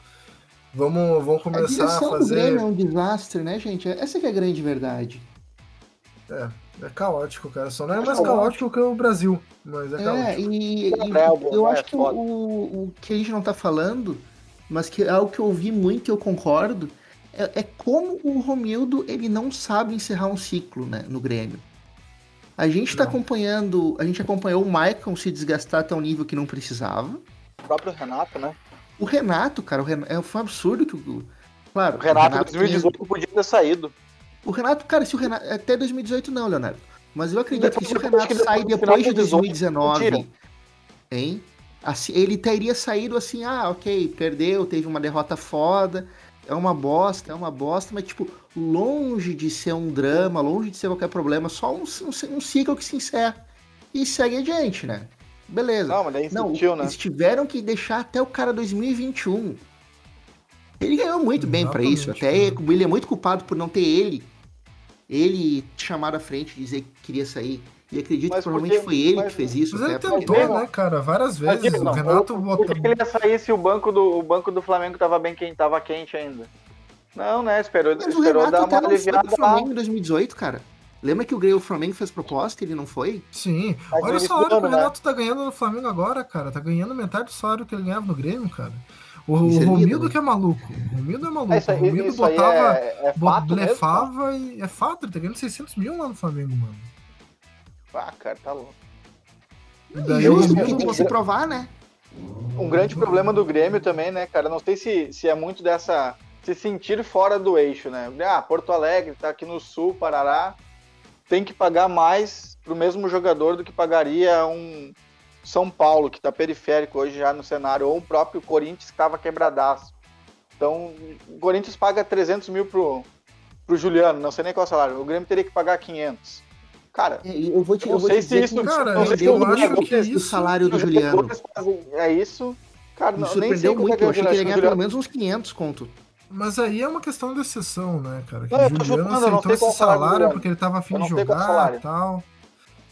Vamos, vamos começar a, a fazer. O Grêmio é um desastre, né, gente? Essa que é a grande verdade. É, é caótico, cara. Só não é mais caótico que o Brasil, mas é, é caótico. E, e eu acho que o, o que a gente não tá falando, mas que é algo que eu ouvi muito e eu concordo, é, é, como o Romildo ele não sabe encerrar um ciclo né, no Grêmio. A gente está acompanhando, a gente acompanhou o Maicon se desgastar até um nível que não precisava. O próprio Renato, né? O Renato, cara, o Renato, é, foi um absurdo que o. Claro, o Renato, em 2018 tinha... podia ter saído. O Renato, cara, se o Renato. Até 2018 não, Leonardo. Mas eu acredito que se o Renato sair depois de 2019, hein? Assim, ele teria saído assim, ah, ok, perdeu, teve uma derrota foda, é uma bosta, é uma bosta, mas tipo, longe de ser um drama, longe de ser qualquer problema, só um, um, um ciclo que se encerra e segue adiante, né? Beleza. Não, mas daí não, sentiu, né? Eles tiveram que deixar até o cara 2021. Ele ganhou muito bem para isso. Até ele é muito culpado por não ter ele. Ele chamar à frente e dizer que queria sair. E acredito mas que provavelmente porque, foi ele mas, que fez isso. Mas ele tentou, né, cara? Várias vezes. Não, o Renato eu, botou... Por que ele ia sair se o banco do, o banco do Flamengo tava bem quente, tava quente ainda? Não, né? Esperou, mas esperou dar uma aliviada. O Flamengo em 2018, cara. Lembra que o Grêmio Flamengo fez proposta e ele não foi? Sim. Mas Olha o salário que o né? Renato né? tá ganhando no Flamengo agora, cara. Tá ganhando metade do salário que ele ganhava no Grêmio, cara. O, o Romildo né? que é maluco. O Romildo é maluco. É, aí, o Romildo botava, é, é blefava e é fato, ele tá ganhando 600 mil lá no Flamengo, mano. Ah, cara, tá louco. E daí tem que se provar, né? Um grande problema do Grêmio também, né, cara? Não sei se, se é muito dessa. Se sentir fora do eixo, né? Ah, Porto Alegre tá aqui no sul, Parará. Tem que pagar mais pro mesmo jogador do que pagaria um São Paulo, que tá periférico hoje já no cenário, ou o próprio Corinthians que tava quebradaço. Então, o Corinthians paga 300 mil pro, pro Juliano, não sei nem qual é o salário. O Grêmio teria que pagar 500. Cara, é, eu vou te, eu, vou sei se isso, cara, não sei eu acho que é isso, o salário do Juliano. É isso. Cara, Me surpreendeu é muito, eu achei que ele ia ganhar pelo menos uns 500 conto. Mas aí é uma questão de exceção, né, cara? Que não, o Juliano aceitou esse salário porque ele tava afim de jogar e tal.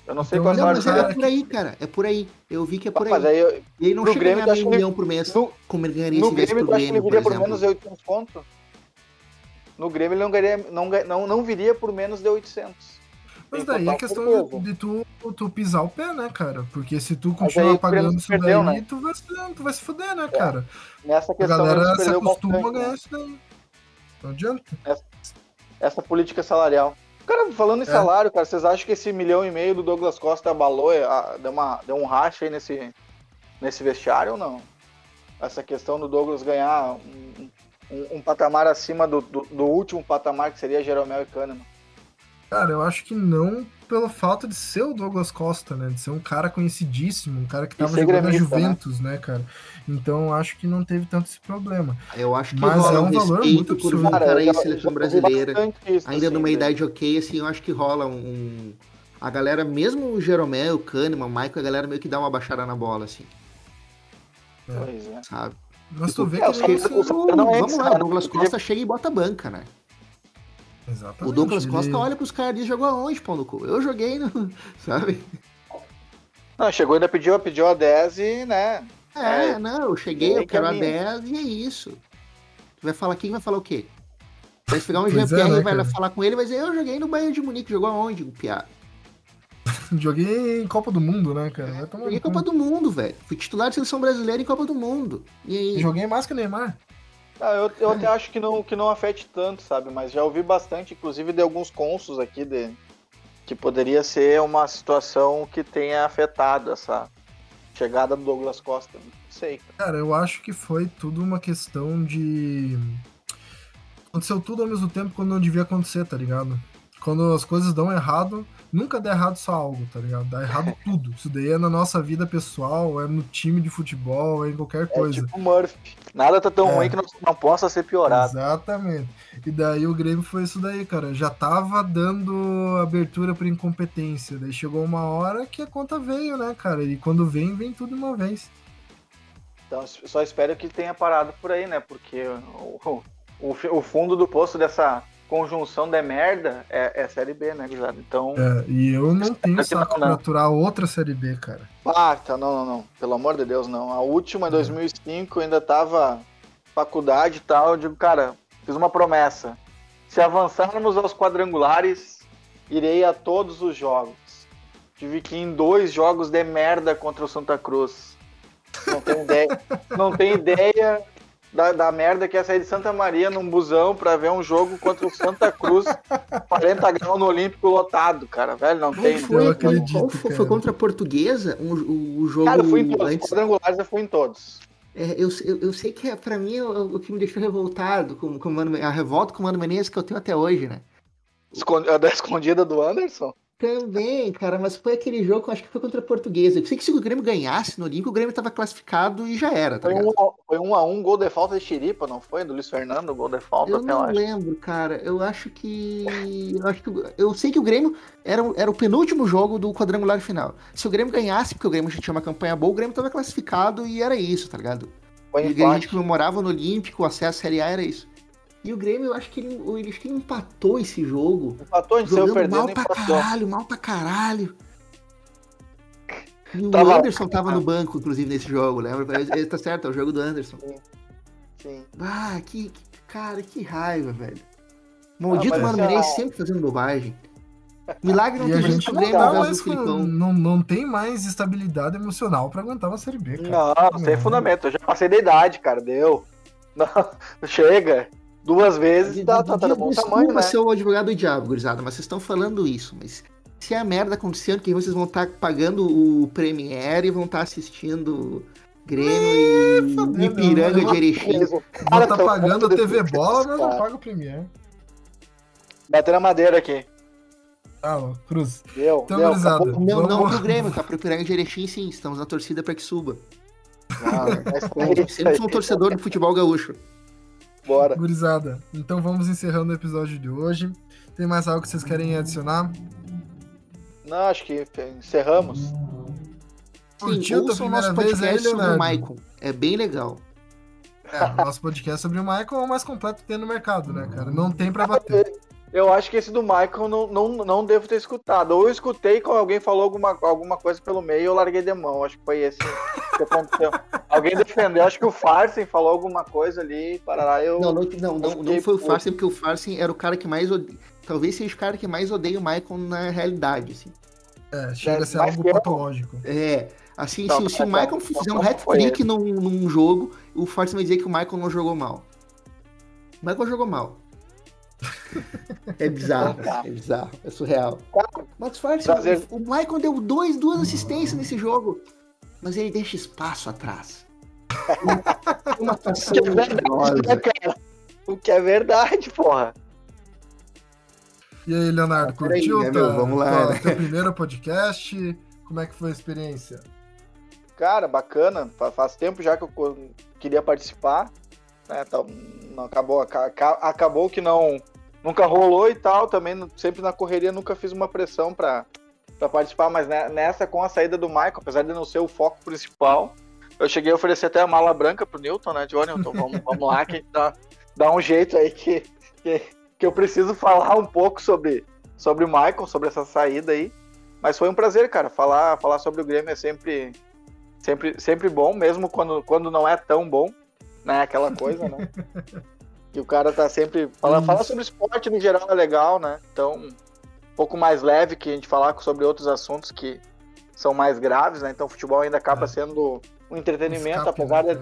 Eu não sei então, qual é o salário. Mas é por aí, cara. É por aí. Eu vi que é por aí. aí eu, e ele não chega Grêmio, a ganhar meio milhão por mês, no, como ele ganharia no se Grêmio, pro Grêmio, ele viria por, por menos de 800 conto. No Grêmio ele não, ganharia, não, não, não viria por menos de 800. Mas daí é questão de, de, tu, tu pisar o pé, né, cara? Porque se tu continuar pagando isso perdeu, daí, né? tu, vai se, tu vai se fuder, né, é. cara? Nessa questão, a galera se acostuma bastante, a ganhar né? isso daí. Não adianta. Essa, essa, política salarial. Cara, falando em é. salário, cara, vocês acham que esse milhão e meio do Douglas Costa abalou, a, deu, uma, deu um racha aí nesse, nesse vestiário ou não? Essa questão do Douglas ganhar um, um, um patamar acima do, do, do, último patamar, que seria Jeromel e Kahneman. Cara, eu acho que não pelo fato de ser o Douglas Costa, né? De ser um cara conhecidíssimo, um cara que tava jogando na né? Juventus, né? né, cara? Então acho que não teve tanto esse problema. Eu acho que Mas rola é um, valor muito por um cara aí, seleção brasileira, isso, ainda assim, numa né? idade ok, assim, eu acho que rola um... A galera, mesmo o Jeromel, o Kahneman, o Michael, a galera meio que dá uma baixada na bola, assim. É. Pois é. Sabe? Mas tipo, tu vê que... É, que não, vamos lá, o Douglas Costa chega e bota a banca, né? Exatamente. O Douglas Costa olha pros caras e jogou aonde, pau no cu? Eu joguei, no... sabe? Não, chegou ainda pediu, pediu a 10 e, né? É, é não, eu cheguei, eu quero a 10 e é isso. Tu vai falar, quem vai falar o quê? Vai pegar um GPR é, né, vai lá falar com ele, vai dizer, eu joguei no Bayern de Munique, jogou aonde, o piada? Joguei em Copa do Mundo, né, cara? Joguei em Copa do Mundo, velho. Fui titular de seleção brasileira em Copa do Mundo. E aí? Joguei mais que o Neymar. Ah, eu, eu até acho que não, que não afete tanto, sabe? Mas já ouvi bastante, inclusive de alguns consos aqui, de, que poderia ser uma situação que tenha afetado essa chegada do Douglas Costa. Não sei. Cara, eu acho que foi tudo uma questão de. Aconteceu tudo ao mesmo tempo quando não devia acontecer, tá ligado? Quando as coisas dão errado, nunca dá errado só algo, tá ligado? Dá errado tudo. Isso daí é na nossa vida pessoal, é no time de futebol, é em qualquer coisa. É tipo Murphy. Nada tá tão é. ruim que não, não, possa ser piorado. Exatamente. E daí o Grêmio foi isso daí, cara. Já tava dando abertura pra incompetência. Daí chegou uma hora que a conta veio, né, cara? E quando vem, vem tudo de uma vez. Então, só espero que tenha parado por aí, né? Porque o, o, o fundo do poço dessa conjunção de merda é, é Série B, né, Guizado? Então. É, e eu não tenho saco pra aturar outra Série B, cara. Ah, tá, não, não, não. Pelo amor de Deus, não. A última, em 2005, ainda tava faculdade e tal. Eu digo, cara, fiz uma promessa. Se avançarmos aos quadrangulares, irei a todos os jogos. Tive que ir em dois jogos de merda contra o Santa Cruz. Não tem ideia, não tem ideia da, da merda que é sair de Santa Maria num busão pra ver um jogo contra o Santa Cruz, 40 graus no Olímpico lotado, cara, velho, não tem. Foi, acredito, qual foi, foi, contra a Portuguesa, um, o, o jogo... Cara, eu fui em todos, antes... quadrangulares eu fui em todos. É, eu, eu, eu, sei que é, pra mim o, o, que me deixou revoltado, com, com a revolta com o Mano Menezes que eu tenho até hoje, né? A da escondida do Anderson? Também, cara, mas foi aquele jogo, acho que foi contra a Portuguesa. Eu sei que se o Grêmio ganhasse no Olímpico, o Grêmio tava classificado e já era, tá foi um, foi um a um, gol de falta de Chiripa, não foi? Do Luiz Fernando, gol de falta. Eu não lembro, cara. Eu acho que. Eu, acho que... eu sei que o Grêmio era, era o penúltimo jogo do quadrangular final. Se o Grêmio ganhasse, porque o Grêmio já tinha uma campanha boa, o Grêmio tava classificado e era isso, tá ligado? Foi e a gente comemorava no Olímpico, o acesso à Série A era isso. E o Grêmio, eu acho que ele, ele, que ele empatou esse jogo. Empatou, a gente saiu perdendo mal pra empatou. caralho, mal pra caralho. E o tava... Anderson tava no banco, inclusive, nesse jogo, lembra? Ele tá certo, é o jogo do Anderson. Sim. Sim. Ah, que, cara, que raiva, velho. Maldito ah, Mano Menezes é... sempre fazendo bobagem. Milagre não e tem mais Grêmio não, mais, não, não tem mais estabilidade emocional pra aguentar uma Série B, cara. Não, não tem fundamento. Eu já passei da idade, cara. Deu. Não, chega duas vezes, dá, tá, tá, tá bom tamanho, né? ser o advogado do diabo, gurizada, mas vocês estão falando isso, mas se a merda acontecendo, que vocês vão estar tá pagando o Premiere e vão estar tá assistindo Grêmio e Ipiranga de Erechim. Vou estar tá pagando a TV Bola, mas não pago o Premiere. Bater na madeira aqui. Ah, Cruz. Deu, então, deu, gurizada, Não, vamos... não pro Grêmio, tá pro Ipiranga de Erechim sim, estamos na torcida para que suba. Ah, é sempre sou um torcedor do futebol gaúcho. Bora. Gurizada, então vamos encerrando o episódio de hoje. Tem mais algo que vocês querem adicionar? Não, acho que encerramos. Curtiu tua primeira vez aí, Leonardo? Michael. É bem legal. É, o nosso podcast sobre o Michael é o mais completo que tem no mercado, né, cara? Não tem pra bater. Eu acho que esse do Michael não, não, não devo ter escutado. Ou eu escutei quando alguém falou alguma, alguma coisa pelo meio e eu larguei de mão. Acho que foi esse que aconteceu. alguém defendeu. Acho que o Farsen falou alguma coisa ali. Parará, eu, não, não, não, não, não foi o Farsen, porque o Farsen era o cara que mais odeia. Talvez seja o cara que mais odeia o Michael na realidade, assim. É, chega a ser algo patológico. É. Assim, não, se, se o Michael fizer um hat-trick num, num jogo, o Farsen vai dizer que o Michael não jogou mal. O Michael jogou mal. É bizarro, é bizarro, é surreal. Max Farsi, o, Michael deu dois, duas assistências nesse jogo, mas ele deixa espaço atrás. Uma atuação que é verdade, né, cara? O que é verdade, porra. E aí, Leonardo, ah, curtiu aí, né, meu, vamos lá, né? teu primeiro podcast? Como é que foi a experiência? Cara, bacana. Faz tempo já que eu queria participar. Né, tá, não, acabou, acabou que não nunca rolou e tal, também sempre na correria nunca fiz uma pressão para participar, mas nessa com a saída do Michael, apesar de não ser o foco principal, eu cheguei a oferecer até a mala branca pro Newton, né, Johnny? Então vamos, vamos lá, que dá, dá um jeito aí que, que, que eu preciso falar um pouco sobre, sobre o Michael, sobre essa saída aí. Mas foi um prazer, cara. Falar, falar sobre o Grêmio é sempre, sempre, sempre bom, mesmo quando, quando não é tão bom, né? Aquela coisa, né? que o cara tá sempre falando. Falar sobre esporte no geral é legal, né? Então, um pouco mais leve que a gente falar sobre outros assuntos que são mais graves, né? Então, o futebol ainda acaba é. sendo um entretenimento, Escape, apesar, né, de,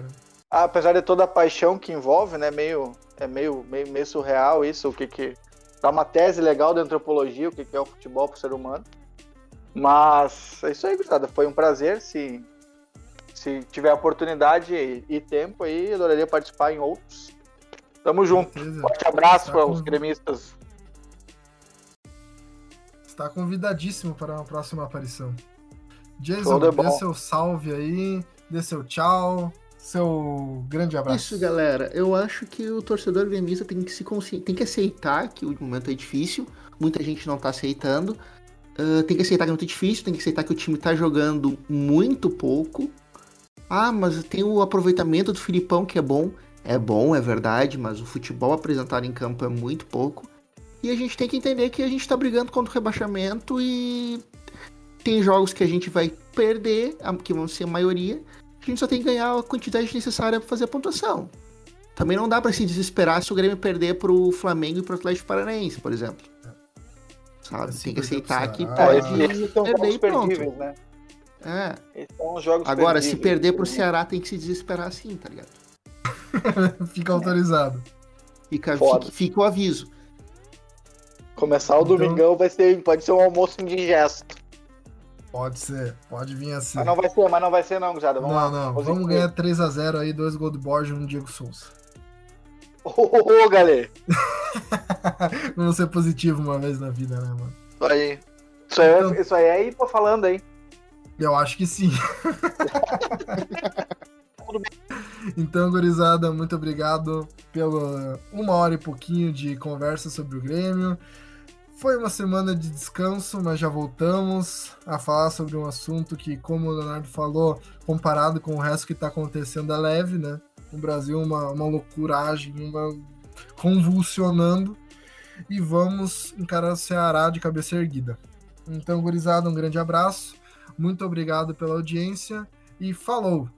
apesar de toda a paixão que envolve, né? Meio, é meio, meio, meio surreal isso, o que que. Dá uma tese legal da antropologia, o que, que é o futebol pro ser humano. Mas é isso aí, gurizada. Foi um prazer. Se, se tiver oportunidade e, e tempo aí, adoraria participar em outros. Tamo junto. Forte abraço para os gremistas. Está convidadíssimo para uma próxima aparição. Jason, dê seu salve aí, dê seu tchau, seu grande abraço. Isso, galera. Eu acho que o torcedor gremista tem que se consci... tem que aceitar que o momento é difícil. Muita gente não tá aceitando. Uh, tem que aceitar que é muito difícil, tem que aceitar que o time tá jogando muito pouco. Ah, mas tem o aproveitamento do Filipão que é bom. É bom, é verdade, mas o futebol apresentado em campo é muito pouco. E a gente tem que entender que a gente tá brigando contra o rebaixamento e tem jogos que a gente vai perder, que vão ser a maioria, a gente só tem que ganhar a quantidade necessária para fazer a pontuação. Também não dá para se desesperar se o Grêmio perder pro Flamengo e pro Atlético Paranaense, por exemplo. Sabe? Assim, tem que aceitar que pode é, perder e pronto. Né? É. Agora, se perder pro Ceará, tem que se desesperar sim, tá ligado? fica autorizado. Fica, fica, fica, o aviso. Começar o então... domingão vai ser, pode ser um almoço indigesto. Pode ser, pode vir assim. Mas não vai ser, mas não vai ser não, Guzada. Vamos não, lá. não, vamos ganhar 3x0 aí, dois gols do Borges e um Diego Souza. Ô, oh, oh, galera! vamos ser positivo uma vez na vida, né, mano? Isso aí. Isso aí, então, isso aí, aí tô falando aí. Eu acho que sim. Então, gurizada, muito obrigado pela uma hora e pouquinho de conversa sobre o Grêmio. Foi uma semana de descanso, mas já voltamos a falar sobre um assunto que, como o Leonardo falou, comparado com o resto que está acontecendo, é leve, né? O Brasil, uma, uma loucuragem, uma convulsionando. E vamos encarar o Ceará de cabeça erguida. Então, gurizada, um grande abraço. Muito obrigado pela audiência e falou!